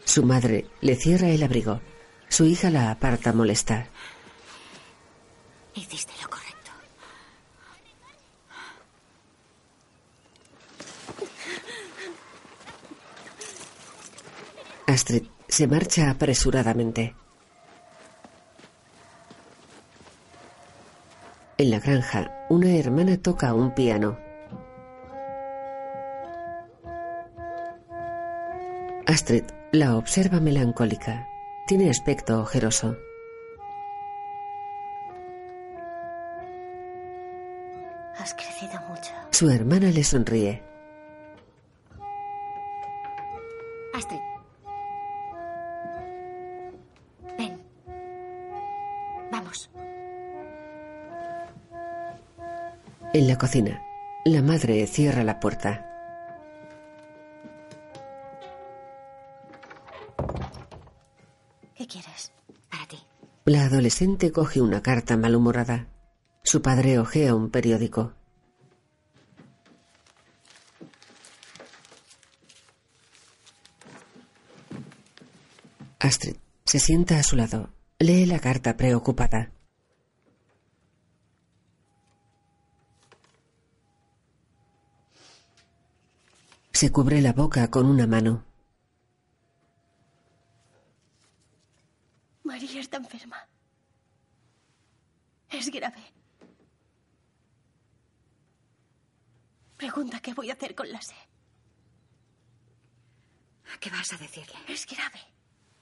S1: Su madre le cierra el abrigo. Su hija la aparta molesta.
S10: Hiciste lo correcto.
S1: Astrid se marcha apresuradamente. En la granja, una hermana toca un piano. Astrid la observa melancólica. Tiene aspecto ojeroso.
S16: Has crecido mucho.
S1: Su hermana le sonríe.
S10: Astrid. Ven. Vamos.
S1: En la cocina, la madre cierra la puerta. La adolescente coge una carta malhumorada. Su padre ojea un periódico. Astrid se sienta a su lado. Lee la carta preocupada. Se cubre la boca con una mano.
S5: María está enferma. Es grave. Pregunta qué voy a hacer con la SE.
S10: ¿Qué vas a decirle?
S5: Es grave.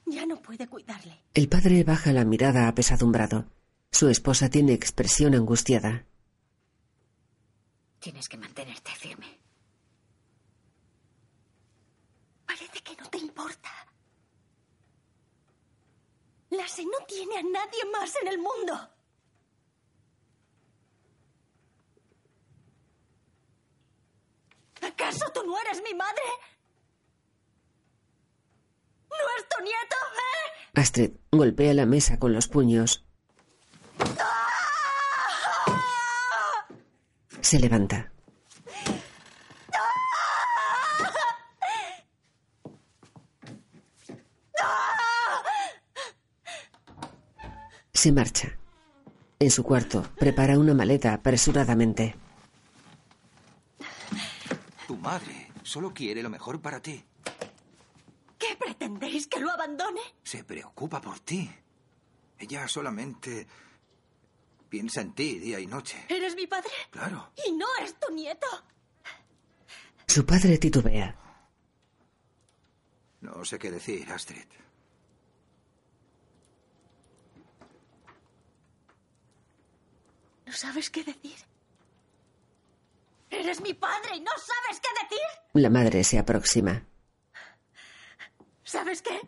S5: Ya no puede cuidarle.
S1: El padre baja la mirada apesadumbrado. Su esposa tiene expresión angustiada.
S10: Tienes que mantenerte firme.
S5: Parece que no te importa. La SE no tiene a nadie más en el mundo. ¿Acaso tú no eres mi madre? ¿No es tu nieto, eh?
S1: Astrid golpea la mesa con los puños. Se levanta. Se marcha. En su cuarto, prepara una maleta apresuradamente.
S11: Madre solo quiere lo mejor para ti.
S5: ¿Qué pretendéis que lo abandone?
S11: Se preocupa por ti. Ella solamente piensa en ti día y noche.
S5: ¿Eres mi padre?
S11: Claro.
S5: Y no es tu nieto.
S1: Su padre titubea.
S11: No sé qué decir, Astrid.
S5: ¿No sabes qué decir? Eres mi padre y no sabes qué decir.
S1: La madre se aproxima.
S5: ¿Sabes qué?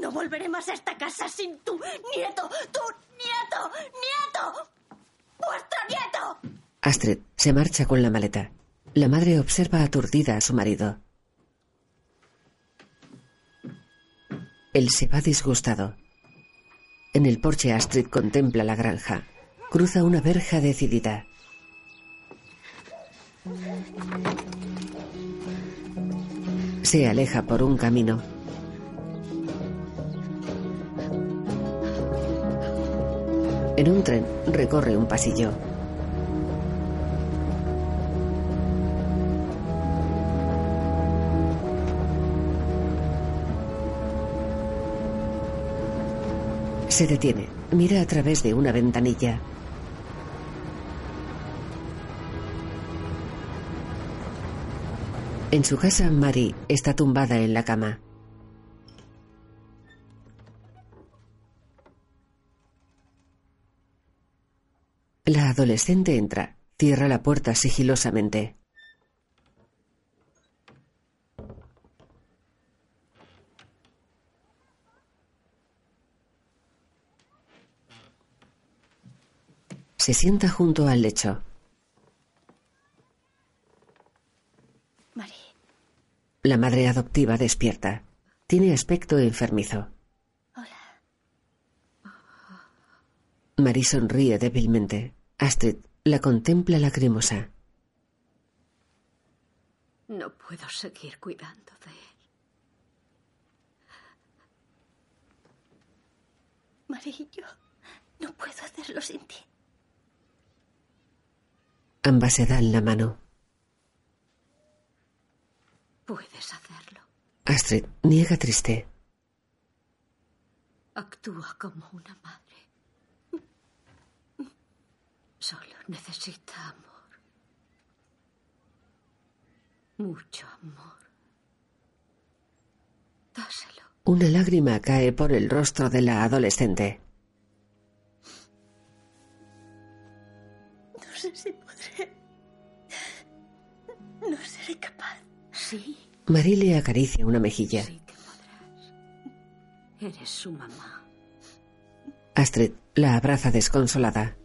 S5: No volveré más a esta casa sin tu nieto. ¡Tu nieto! ¡Nieto! ¡Vuestro nieto!
S1: Astrid se marcha con la maleta. La madre observa aturdida a su marido. Él se va disgustado. En el porche Astrid contempla la granja. Cruza una verja decidida. Se aleja por un camino. En un tren recorre un pasillo. Se detiene, mira a través de una ventanilla. En su casa, Mary está tumbada en la cama. La adolescente entra, cierra la puerta sigilosamente. Se sienta junto al lecho.
S5: Marie,
S1: La madre adoptiva despierta. Tiene aspecto enfermizo.
S5: hola.
S1: Marie sonríe débilmente. Astrid la contempla lacrimosa.
S10: No puedo seguir cuidando de él.
S5: Marie, yo no puedo hacerlo sin ti.
S1: Ambas se dan la mano.
S10: Puedes hacerlo.
S1: Astrid niega triste.
S10: Actúa como una madre. Solo necesita amor. Mucho amor. Dáselo.
S1: Una lágrima cae por el rostro de la adolescente.
S5: No sé si podré. No seré capaz.
S10: Sí,
S1: Marie le acaricia una mejilla.
S10: eres su mamá.
S1: Astrid la abraza desconsolada.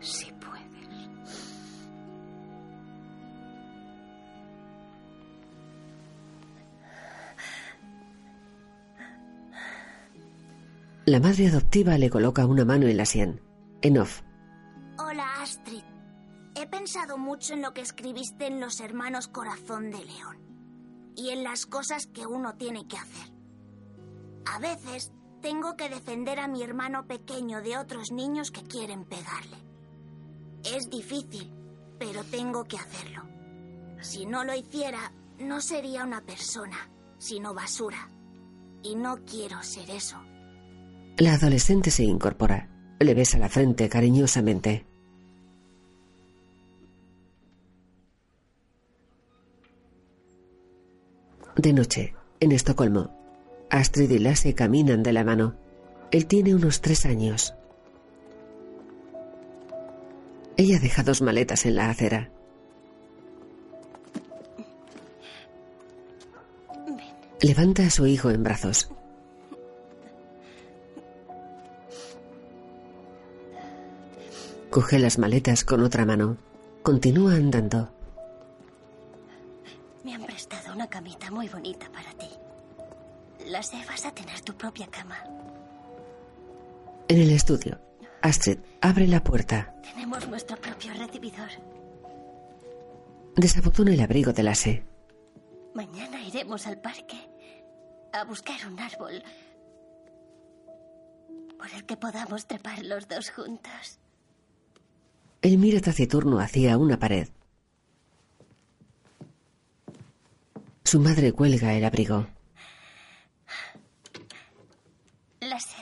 S10: Sí puedes.
S1: La madre adoptiva le coloca una mano en la sien. En off,
S9: Hola, Astrid. He pensado mucho en lo que escribiste en Los Hermanos Corazón de León y en las cosas que uno tiene que hacer. A veces tengo que defender a mi hermano pequeño de otros niños que quieren pegarle. Es difícil, pero tengo que hacerlo. Si no lo hiciera, no sería una persona, sino basura. Y no quiero ser eso.
S1: la adolescente se incorpora. Le besa la frente cariñosamente. De noche, en Estocolmo, Astrid y Lasse caminan de la mano. Él tiene unos tres años. Ella deja dos maletas en la acera. Levanta a su hijo en brazos. Coge las maletas con otra mano. Continúa andando.
S5: Me han prestado una camita muy bonita para ti. La sé, vas a tener tu propia cama.
S1: En el estudio, Astrid abre la puerta.
S5: Tenemos nuestro propio recibidor.
S1: Desabotona el abrigo de Lasse.
S5: Mañana iremos al parque a buscar un árbol por el que podamos trepar los dos juntos.
S1: Él mira taciturno hacia una pared. Su madre cuelga el abrigo.
S5: La sé.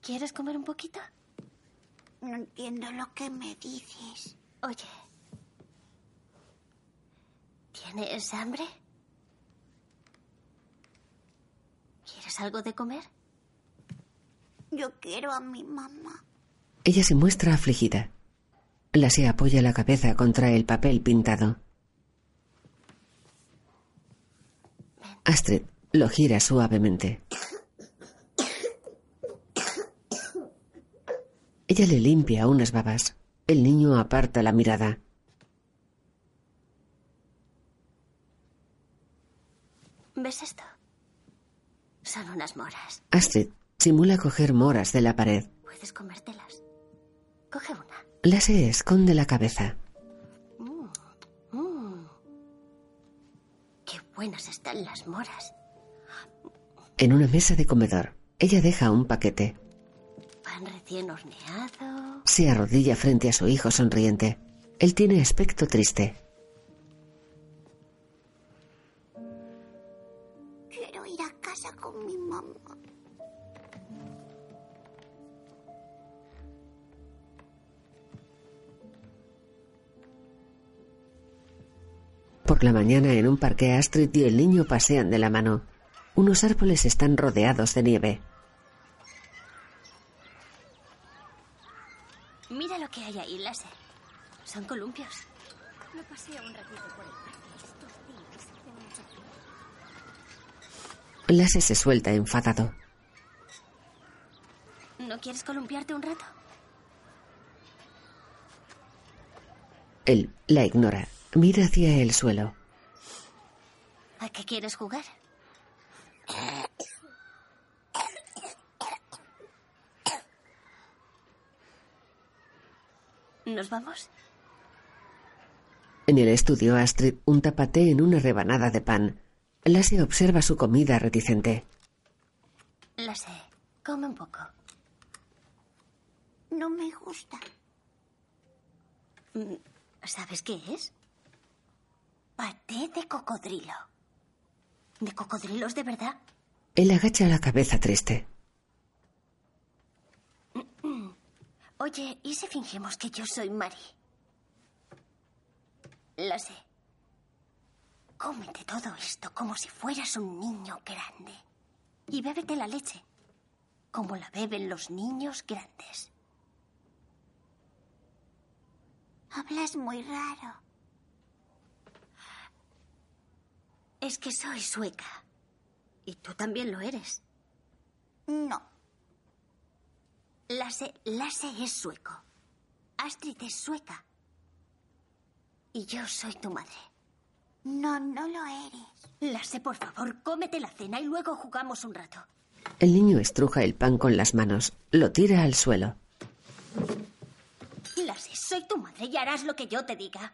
S5: ¿Quieres comer un poquito?
S2: No entiendo lo que me dices.
S5: Oye. ¿Tienes hambre? ¿Quieres algo de comer?
S2: Yo quiero a mi mamá.
S1: Ella se muestra afligida. Lasse apoya la cabeza contra el papel pintado. Astrid Lo gira suavemente. Ella le limpia unas babas. El niño aparta la mirada.
S5: ¿Ves esto? Son unas moras.
S1: Astrid simula coger moras de la pared.
S5: Puedes comértelas. Coge una.
S1: Lasse esconde la cabeza.
S5: Mm. Qué buenas están las moras.
S1: En una mesa de comedor, ella deja un paquete.
S5: Pan recién horneado.
S1: Se arrodilla frente a su hijo sonriente. Él tiene aspecto triste. Por la mañana en un parque Astrid y el niño pasean de la mano. Unos árboles están rodeados de nieve.
S5: Mira lo que hay ahí, láser. Son columpios. Me paseo un ratito por el parque. Estos días hace mucho frío.
S1: Lasse se suelta enfadado.
S5: ¿No quieres columpiarte un rato?
S1: Él la ignora. Mira hacia el suelo.
S5: ¿A qué quieres jugar? ¿Nos vamos?
S1: En el estudio, Astrid unta paté en una rebanada de pan. Lasse observa su comida reticente.
S5: La sé. Come un poco.
S2: No me gusta.
S5: Mm, ¿Sabes qué es? Paté de cocodrilo. ¿De cocodrilos de verdad?
S1: Él agacha la cabeza triste.
S5: Oye, ¿y si fingimos que yo soy Mari? La sé. Cómete todo esto como si fueras un niño grande. Y bébete la leche. Como la beben los niños grandes.
S2: Hablas muy raro.
S5: Es que soy sueca. Y tú también lo eres.
S2: No.
S5: Lasse, Lasse es sueco. Astrid es sueca. Y yo soy tu madre.
S2: No, no lo eres.
S5: Lasse, por favor, cómete la cena y luego jugamos un rato.
S1: El niño estruja el pan con las manos. Lo tira al suelo.
S5: Lasse, soy tu madre y harás lo que yo te diga.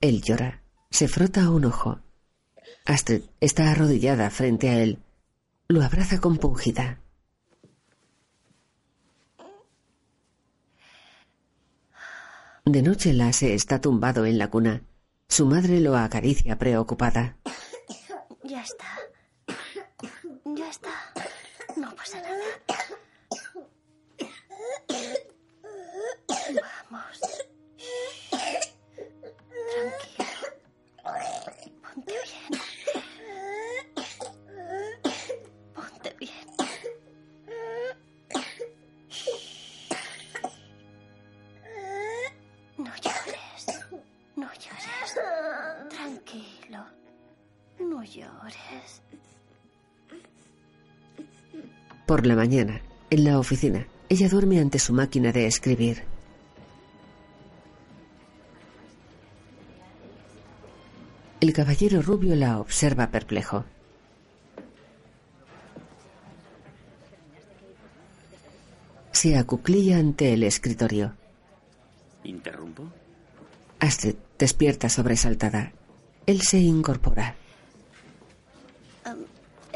S1: Él llora. Se frota un ojo. Astrid está arrodillada frente a él. Lo abraza compungida. De noche Lasse está tumbado en la cuna. Su madre lo acaricia preocupada.
S5: Ya está. Ya está. No pasa nada. Llores.
S1: Por la mañana, en la oficina, ella duerme ante su máquina de escribir. El caballero rubio la observa perplejo. Se acuclilla ante el escritorio.
S8: ¿Interrumpo?
S1: Astrid despierta sobresaltada. Él se incorpora.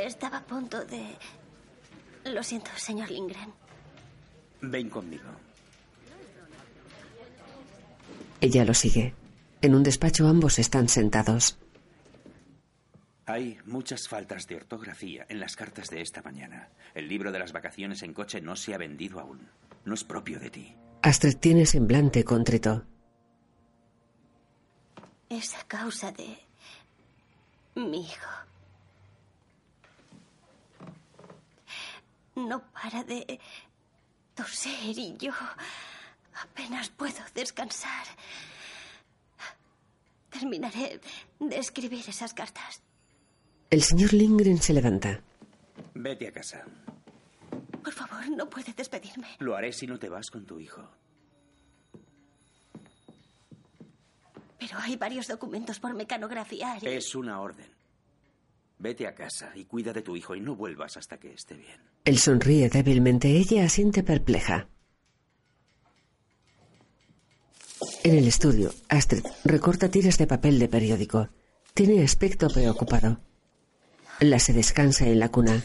S5: Estaba a punto de... Lo siento, señor Lindgren.
S8: Ven conmigo.
S1: Ella lo sigue. En un despacho ambos están sentados.
S8: Hay muchas faltas de ortografía en las cartas de esta mañana. El libro de las vacaciones en coche no se ha vendido aún. No es propio de ti.
S1: Astrid tiene semblante contrito.
S5: Es a causa de... mi hijo. No para de toser y yo apenas puedo descansar. Terminaré de escribir esas cartas.
S1: El señor Lindgren se levanta.
S8: Vete a casa.
S5: Por favor, no puede despedirme.
S8: Lo haré si no te vas con tu hijo.
S5: Pero hay varios documentos por mecanografiar. y-
S8: Es una orden. Vete a casa y cuida de tu hijo y no vuelvas hasta que esté bien.
S1: Él sonríe débilmente. Ella asiente perpleja. En el estudio, Astrid recorta tiras de papel de periódico. Tiene aspecto preocupado. La se descansa en la cuna.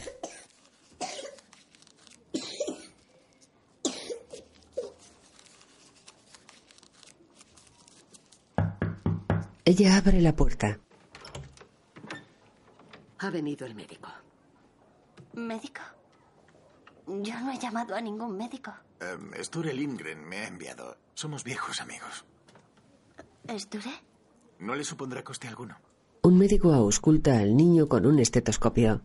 S1: Ella abre la puerta.
S14: Ha venido el médico.
S5: ¿Médico? Yo no he llamado a ningún médico.
S17: Em, Sture Lindgren me ha enviado. Somos viejos amigos.
S5: ¿Esture?
S17: No le supondrá coste alguno.
S1: Un médico ausculta al niño con un estetoscopio.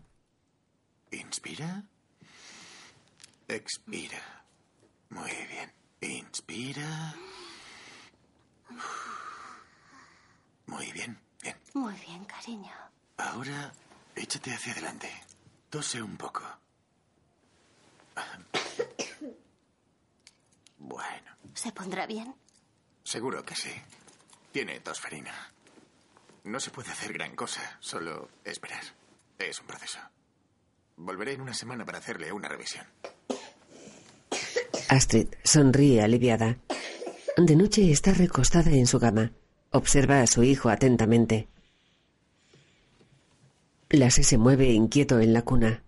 S17: Inspira. Expira. Muy bien. Inspira. Muy bien. Bien.
S5: Muy bien, cariño.
S17: Ahora échate hacia adelante. Tose un poco. Bueno,
S5: ¿Se pondrá bien?
S17: seguro que sí. Tiene tosferina. No se puede hacer gran cosa, solo esperar. Es un proceso. Volveré en una semana para hacerle una revisión.
S1: Astrid sonríe aliviada. De noche está recostada en su cama. Observa a su hijo atentamente. Lassie se mueve inquieto en la cuna.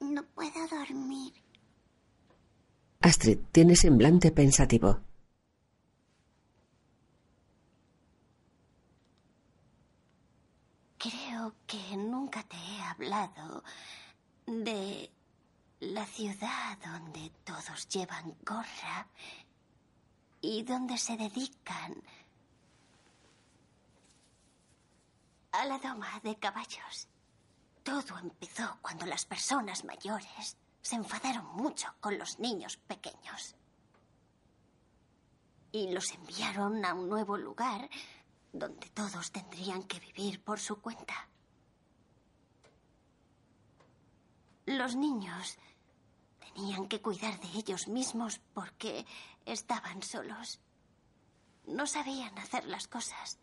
S18: No puedo dormir.
S1: Astrid tiene semblante pensativo.
S5: Creo que nunca te he hablado de la ciudad donde todos llevan gorra y donde se dedican a la doma de caballos. Todo empezó cuando las personas mayores se enfadaron mucho con los niños pequeños y los enviaron a un nuevo lugar donde todos tendrían que vivir por su cuenta. Los niños tenían que cuidar de ellos mismos porque estaban solos. No sabían hacer las cosas.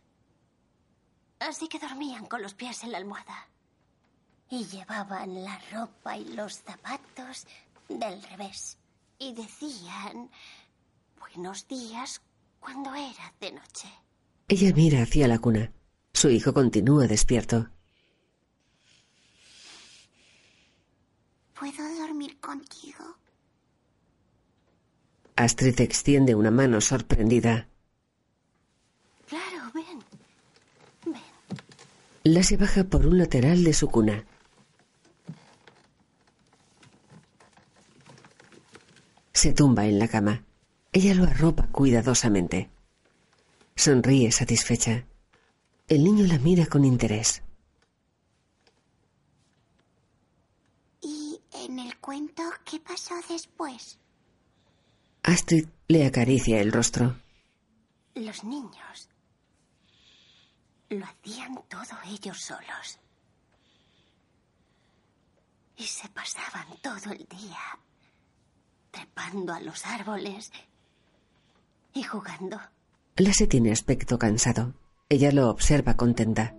S5: Así que dormían con los pies en la almohada. Y llevaban la ropa y los zapatos del revés. Y decían buenos días cuando era de noche.
S1: Ella mira hacia la cuna. Su hijo continúa despierto.
S18: ¿Puedo dormir contigo?
S1: Astrid extiende una mano sorprendida.
S5: Claro, ven.
S1: Lassie baja por un lateral de su cuna. Se tumba en la cama. Ella lo arropa cuidadosamente. Sonríe satisfecha. El niño la mira con interés.
S18: ¿Y en el cuento qué pasó después?
S1: Astrid le acaricia el rostro.
S5: Los niños lo hacían todo ellos solos. Y se pasaban todo el día trepando a los árboles y jugando.
S1: Lassie tiene aspecto cansado. Ella lo observa contenta.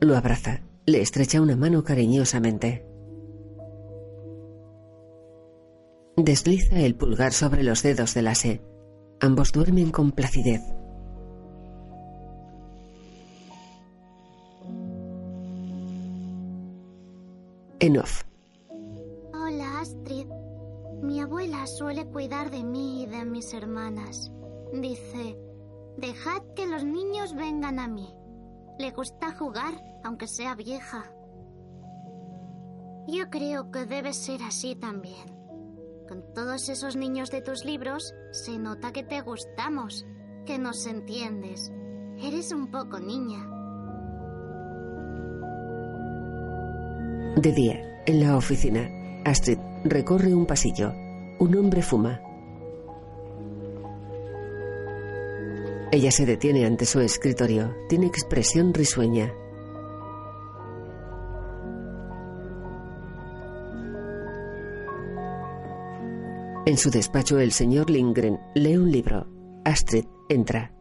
S1: Lo abraza. Le estrecha una mano cariñosamente. Desliza el pulgar sobre los dedos de Lassie. Ambos duermen con placidez. En off.
S2: Hola, Astrid. Mi abuela suele cuidar de mí y de mis hermanas. Dice, dejad que los niños vengan a mí. Le gusta jugar, aunque sea vieja. Yo creo que debe ser así también. Con todos esos niños de tus libros, se nota que te gustamos, que nos entiendes. Eres un poco niña.
S1: De día, en la oficina, Astrid recorre un pasillo. Un hombre fuma. Ella se detiene ante su escritorio. Tiene expresión risueña. En su despacho el señor Lindgren lee un libro. Astrid entra.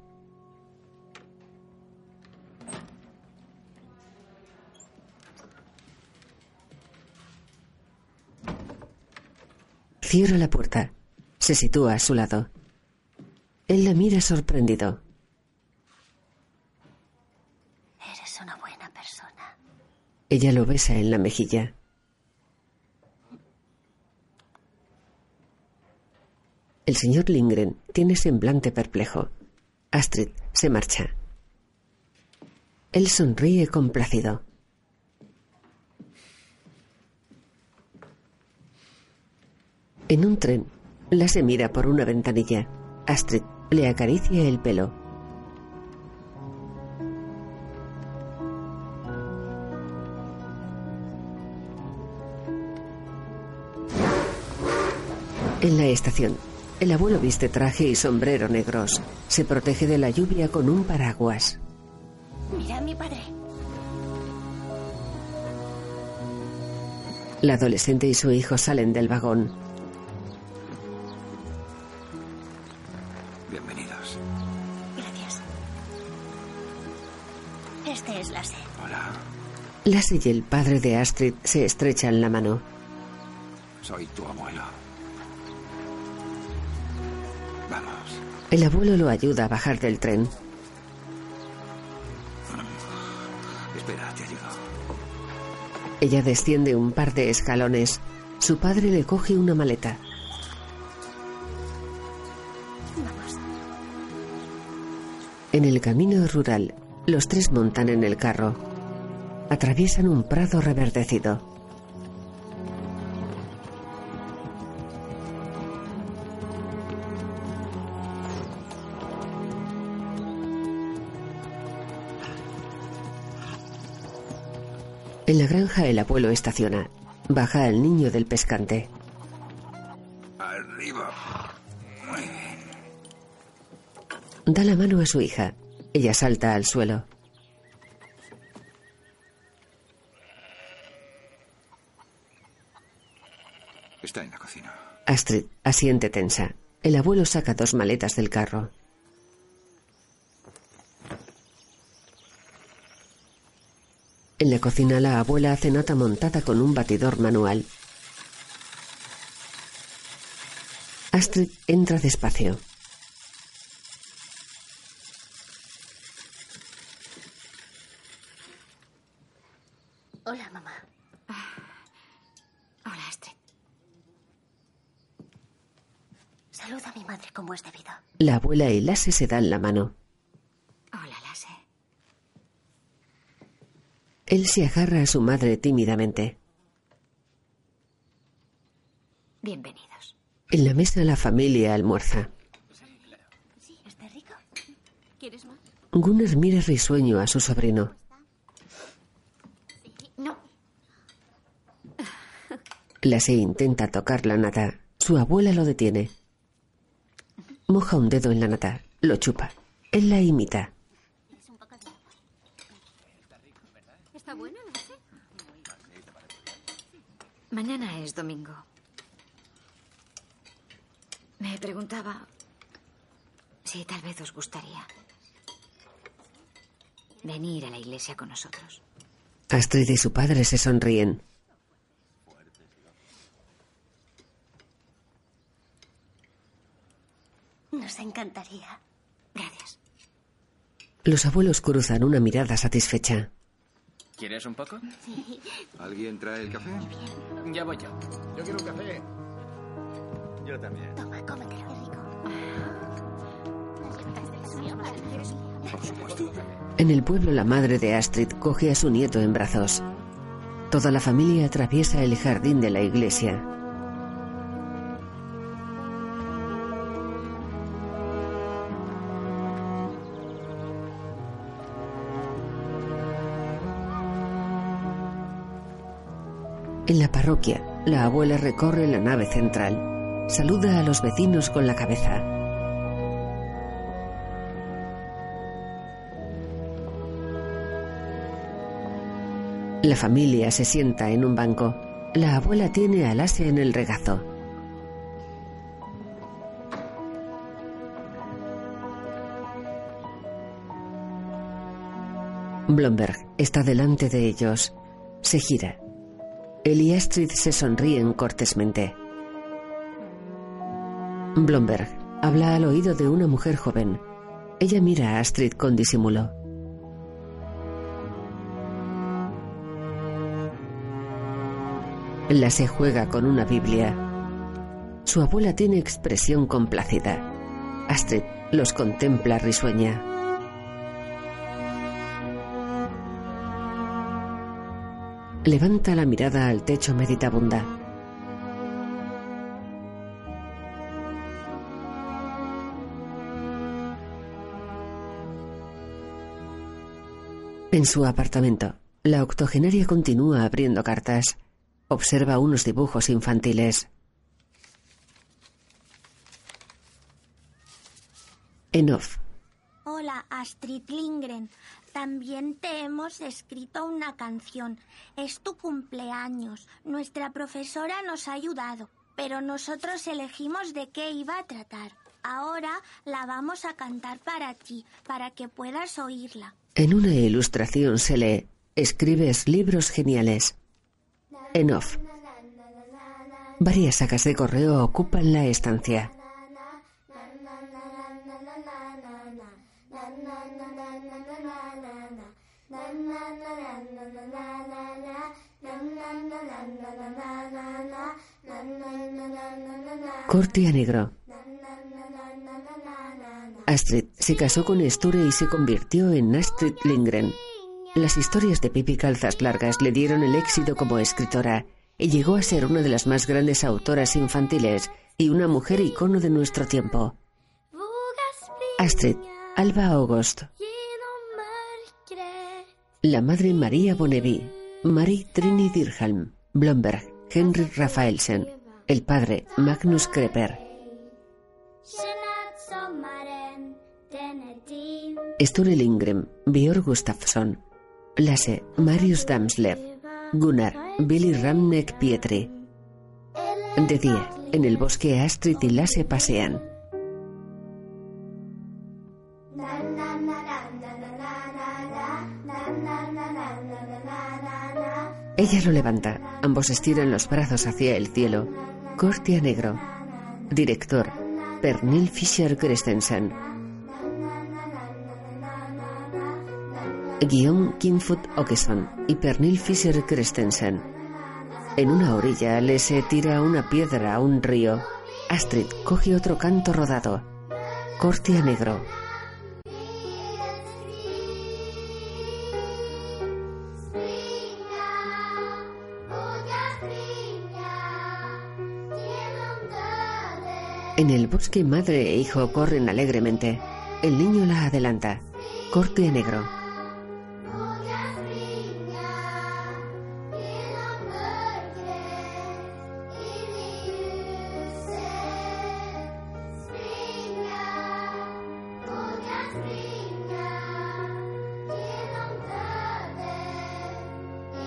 S1: Cierra la puerta. Se sitúa a su lado. Él la mira sorprendido.
S5: Eres una buena persona.
S1: Ella lo besa en la mejilla. El señor Lindgren tiene semblante perplejo. Astrid se marcha. Él sonríe complacido. En un tren, la se mira por una ventanilla. Astrid le acaricia el pelo. En la estación, el abuelo viste traje y sombrero negros. Se protege de la lluvia con un paraguas.
S5: Mira a mi padre.
S1: La adolescente y su hijo salen del vagón.
S5: Es Lasse.
S11: Hola.
S1: Lassie y el padre de Astrid se estrechan la mano.
S11: Soy tu abuelo. Vamos.
S1: El abuelo lo ayuda a bajar del tren.
S11: Espera, te ayudo.
S1: Ella desciende un par de escalones. Su padre le coge una maleta.
S5: Vamos.
S1: En el camino rural, los tres montan en el carro. Atraviesan un prado reverdecido. En la granja el abuelo estaciona. Baja al niño del pescante.
S11: Arriba. Muy bien.
S1: Da la mano a su hija. Ella salta al suelo.
S11: Está en la cocina.
S1: Astrid asiente tensa. El abuelo saca dos maletas del carro. En la cocina la abuela hace nota montada con un batidor manual. Astrid entra despacio.
S5: Hola, mamá.
S10: Hola, Astrid.
S5: Saluda a mi madre como es debido.
S1: La abuela y Lasse se dan la mano.
S10: Hola, Lasse.
S1: Él se agarra a su madre tímidamente.
S10: Bienvenidos.
S1: En la mesa la familia almuerza.
S5: ¿Está rico? ¿Quieres más?
S1: Gunnar mira risueño a su sobrino.
S10: No.
S1: Lasse intenta tocar la nata. Su abuela lo detiene. Moja un dedo en la nata. Lo chupa. Él la imita.
S19: ¿Está bueno, Lasse?
S10: Mañana es domingo. Me preguntaba si tal vez os gustaría venir a la iglesia con nosotros.
S1: Astrid y su padre se sonríen.
S5: Nos encantaría.
S10: Gracias.
S1: Los abuelos cruzan una mirada satisfecha.
S6: ¿Quieres un poco?
S20: ¿Alguien trae el café?
S6: Ya voy yo.
S20: Yo quiero un café.
S21: Yo también.
S5: Toma, cómetelo.
S11: Por supuesto.
S1: En el pueblo la madre de Astrid coge a su nieto en brazos. Toda la familia atraviesa el jardín de la iglesia. En la parroquia, la abuela recorre la nave central. Saluda a los vecinos con la cabeza. La familia se sienta en un banco. La abuela tiene a Lassie en el regazo. Blomberg está delante de ellos. Se gira. Él y Astrid se sonríen cortésmente. Blomberg habla al oído de una mujer joven. Ella mira a Astrid con disimulo. La se juega con una Biblia. Su abuela tiene expresión complacida. Astrid los contempla risueña. Levanta la mirada al techo meditabunda. En su apartamento, la octogenaria continúa abriendo cartas. Observa unos dibujos infantiles. En off.
S9: Hola, Astrid Lindgren. También te hemos escrito una canción. Es tu cumpleaños. Nuestra profesora nos ha ayudado, pero nosotros elegimos de qué iba a tratar. Ahora la vamos a cantar para ti, para que puedas oírla.
S1: En una ilustración se lee, escribes libros geniales. En off. Varias sacas de correo ocupan la estancia. Corte a negro. Astrid se casó con Sture y se convirtió en Astrid Lindgren. Las historias de Pippi Calzas Largas le dieron el éxito como escritora y llegó a ser una de las más grandes autoras infantiles y una mujer icono de nuestro tiempo. Astrid, Alba August. La madre María Bonnevie, Marie Trini Dirhalm, Blomberg, Henry Rafaelsen. El padre Magnus Kreper. Sture Lindgren, Björn Gustafsson. Lasse, Marius Damslev. Gunnar, Billy Ramnek Pietri. De día, en el bosque Astrid y Lasse pasean. Ella lo levanta. Ambos estiran los brazos hacia el cielo. Corte a negro. Director. Pernil Fischer Christensen. Guión Kinfoot Okeson y Pernil Fischer Christensen. En una orilla le se tira una piedra a un río. Astrid coge otro canto rodado. Corte a negro. En el bosque madre e hijo corren alegremente. El niño la adelanta. Corte negro.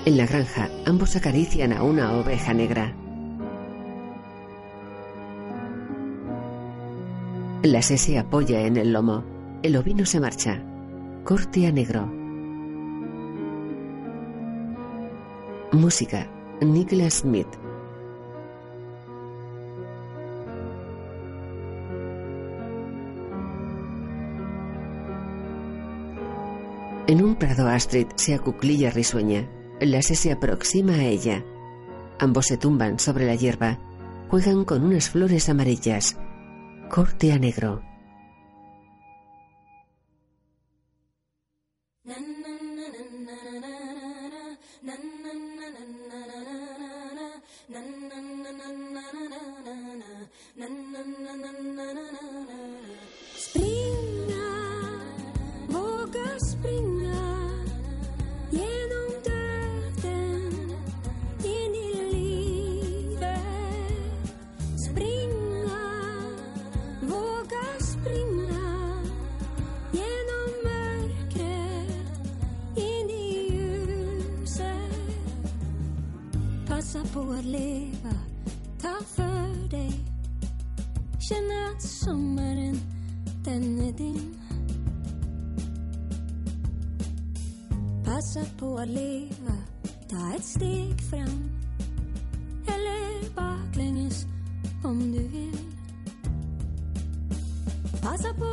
S1: En la granja, ambos acarician a una oveja negra. La se se apoya en el lomo. El ovino se marcha. Corte a negro. Música. Nicholas Smith. En un prado Astrid se acuclilla risueña. Lasse se aproxima a ella. Ambos se tumban sobre la hierba. Juegan con unas flores amarillas. Corte a negro.
S22: sommaren, den är din. Passa på att leva, ta ett steg fram. Eller baklänges om du vill. Passa på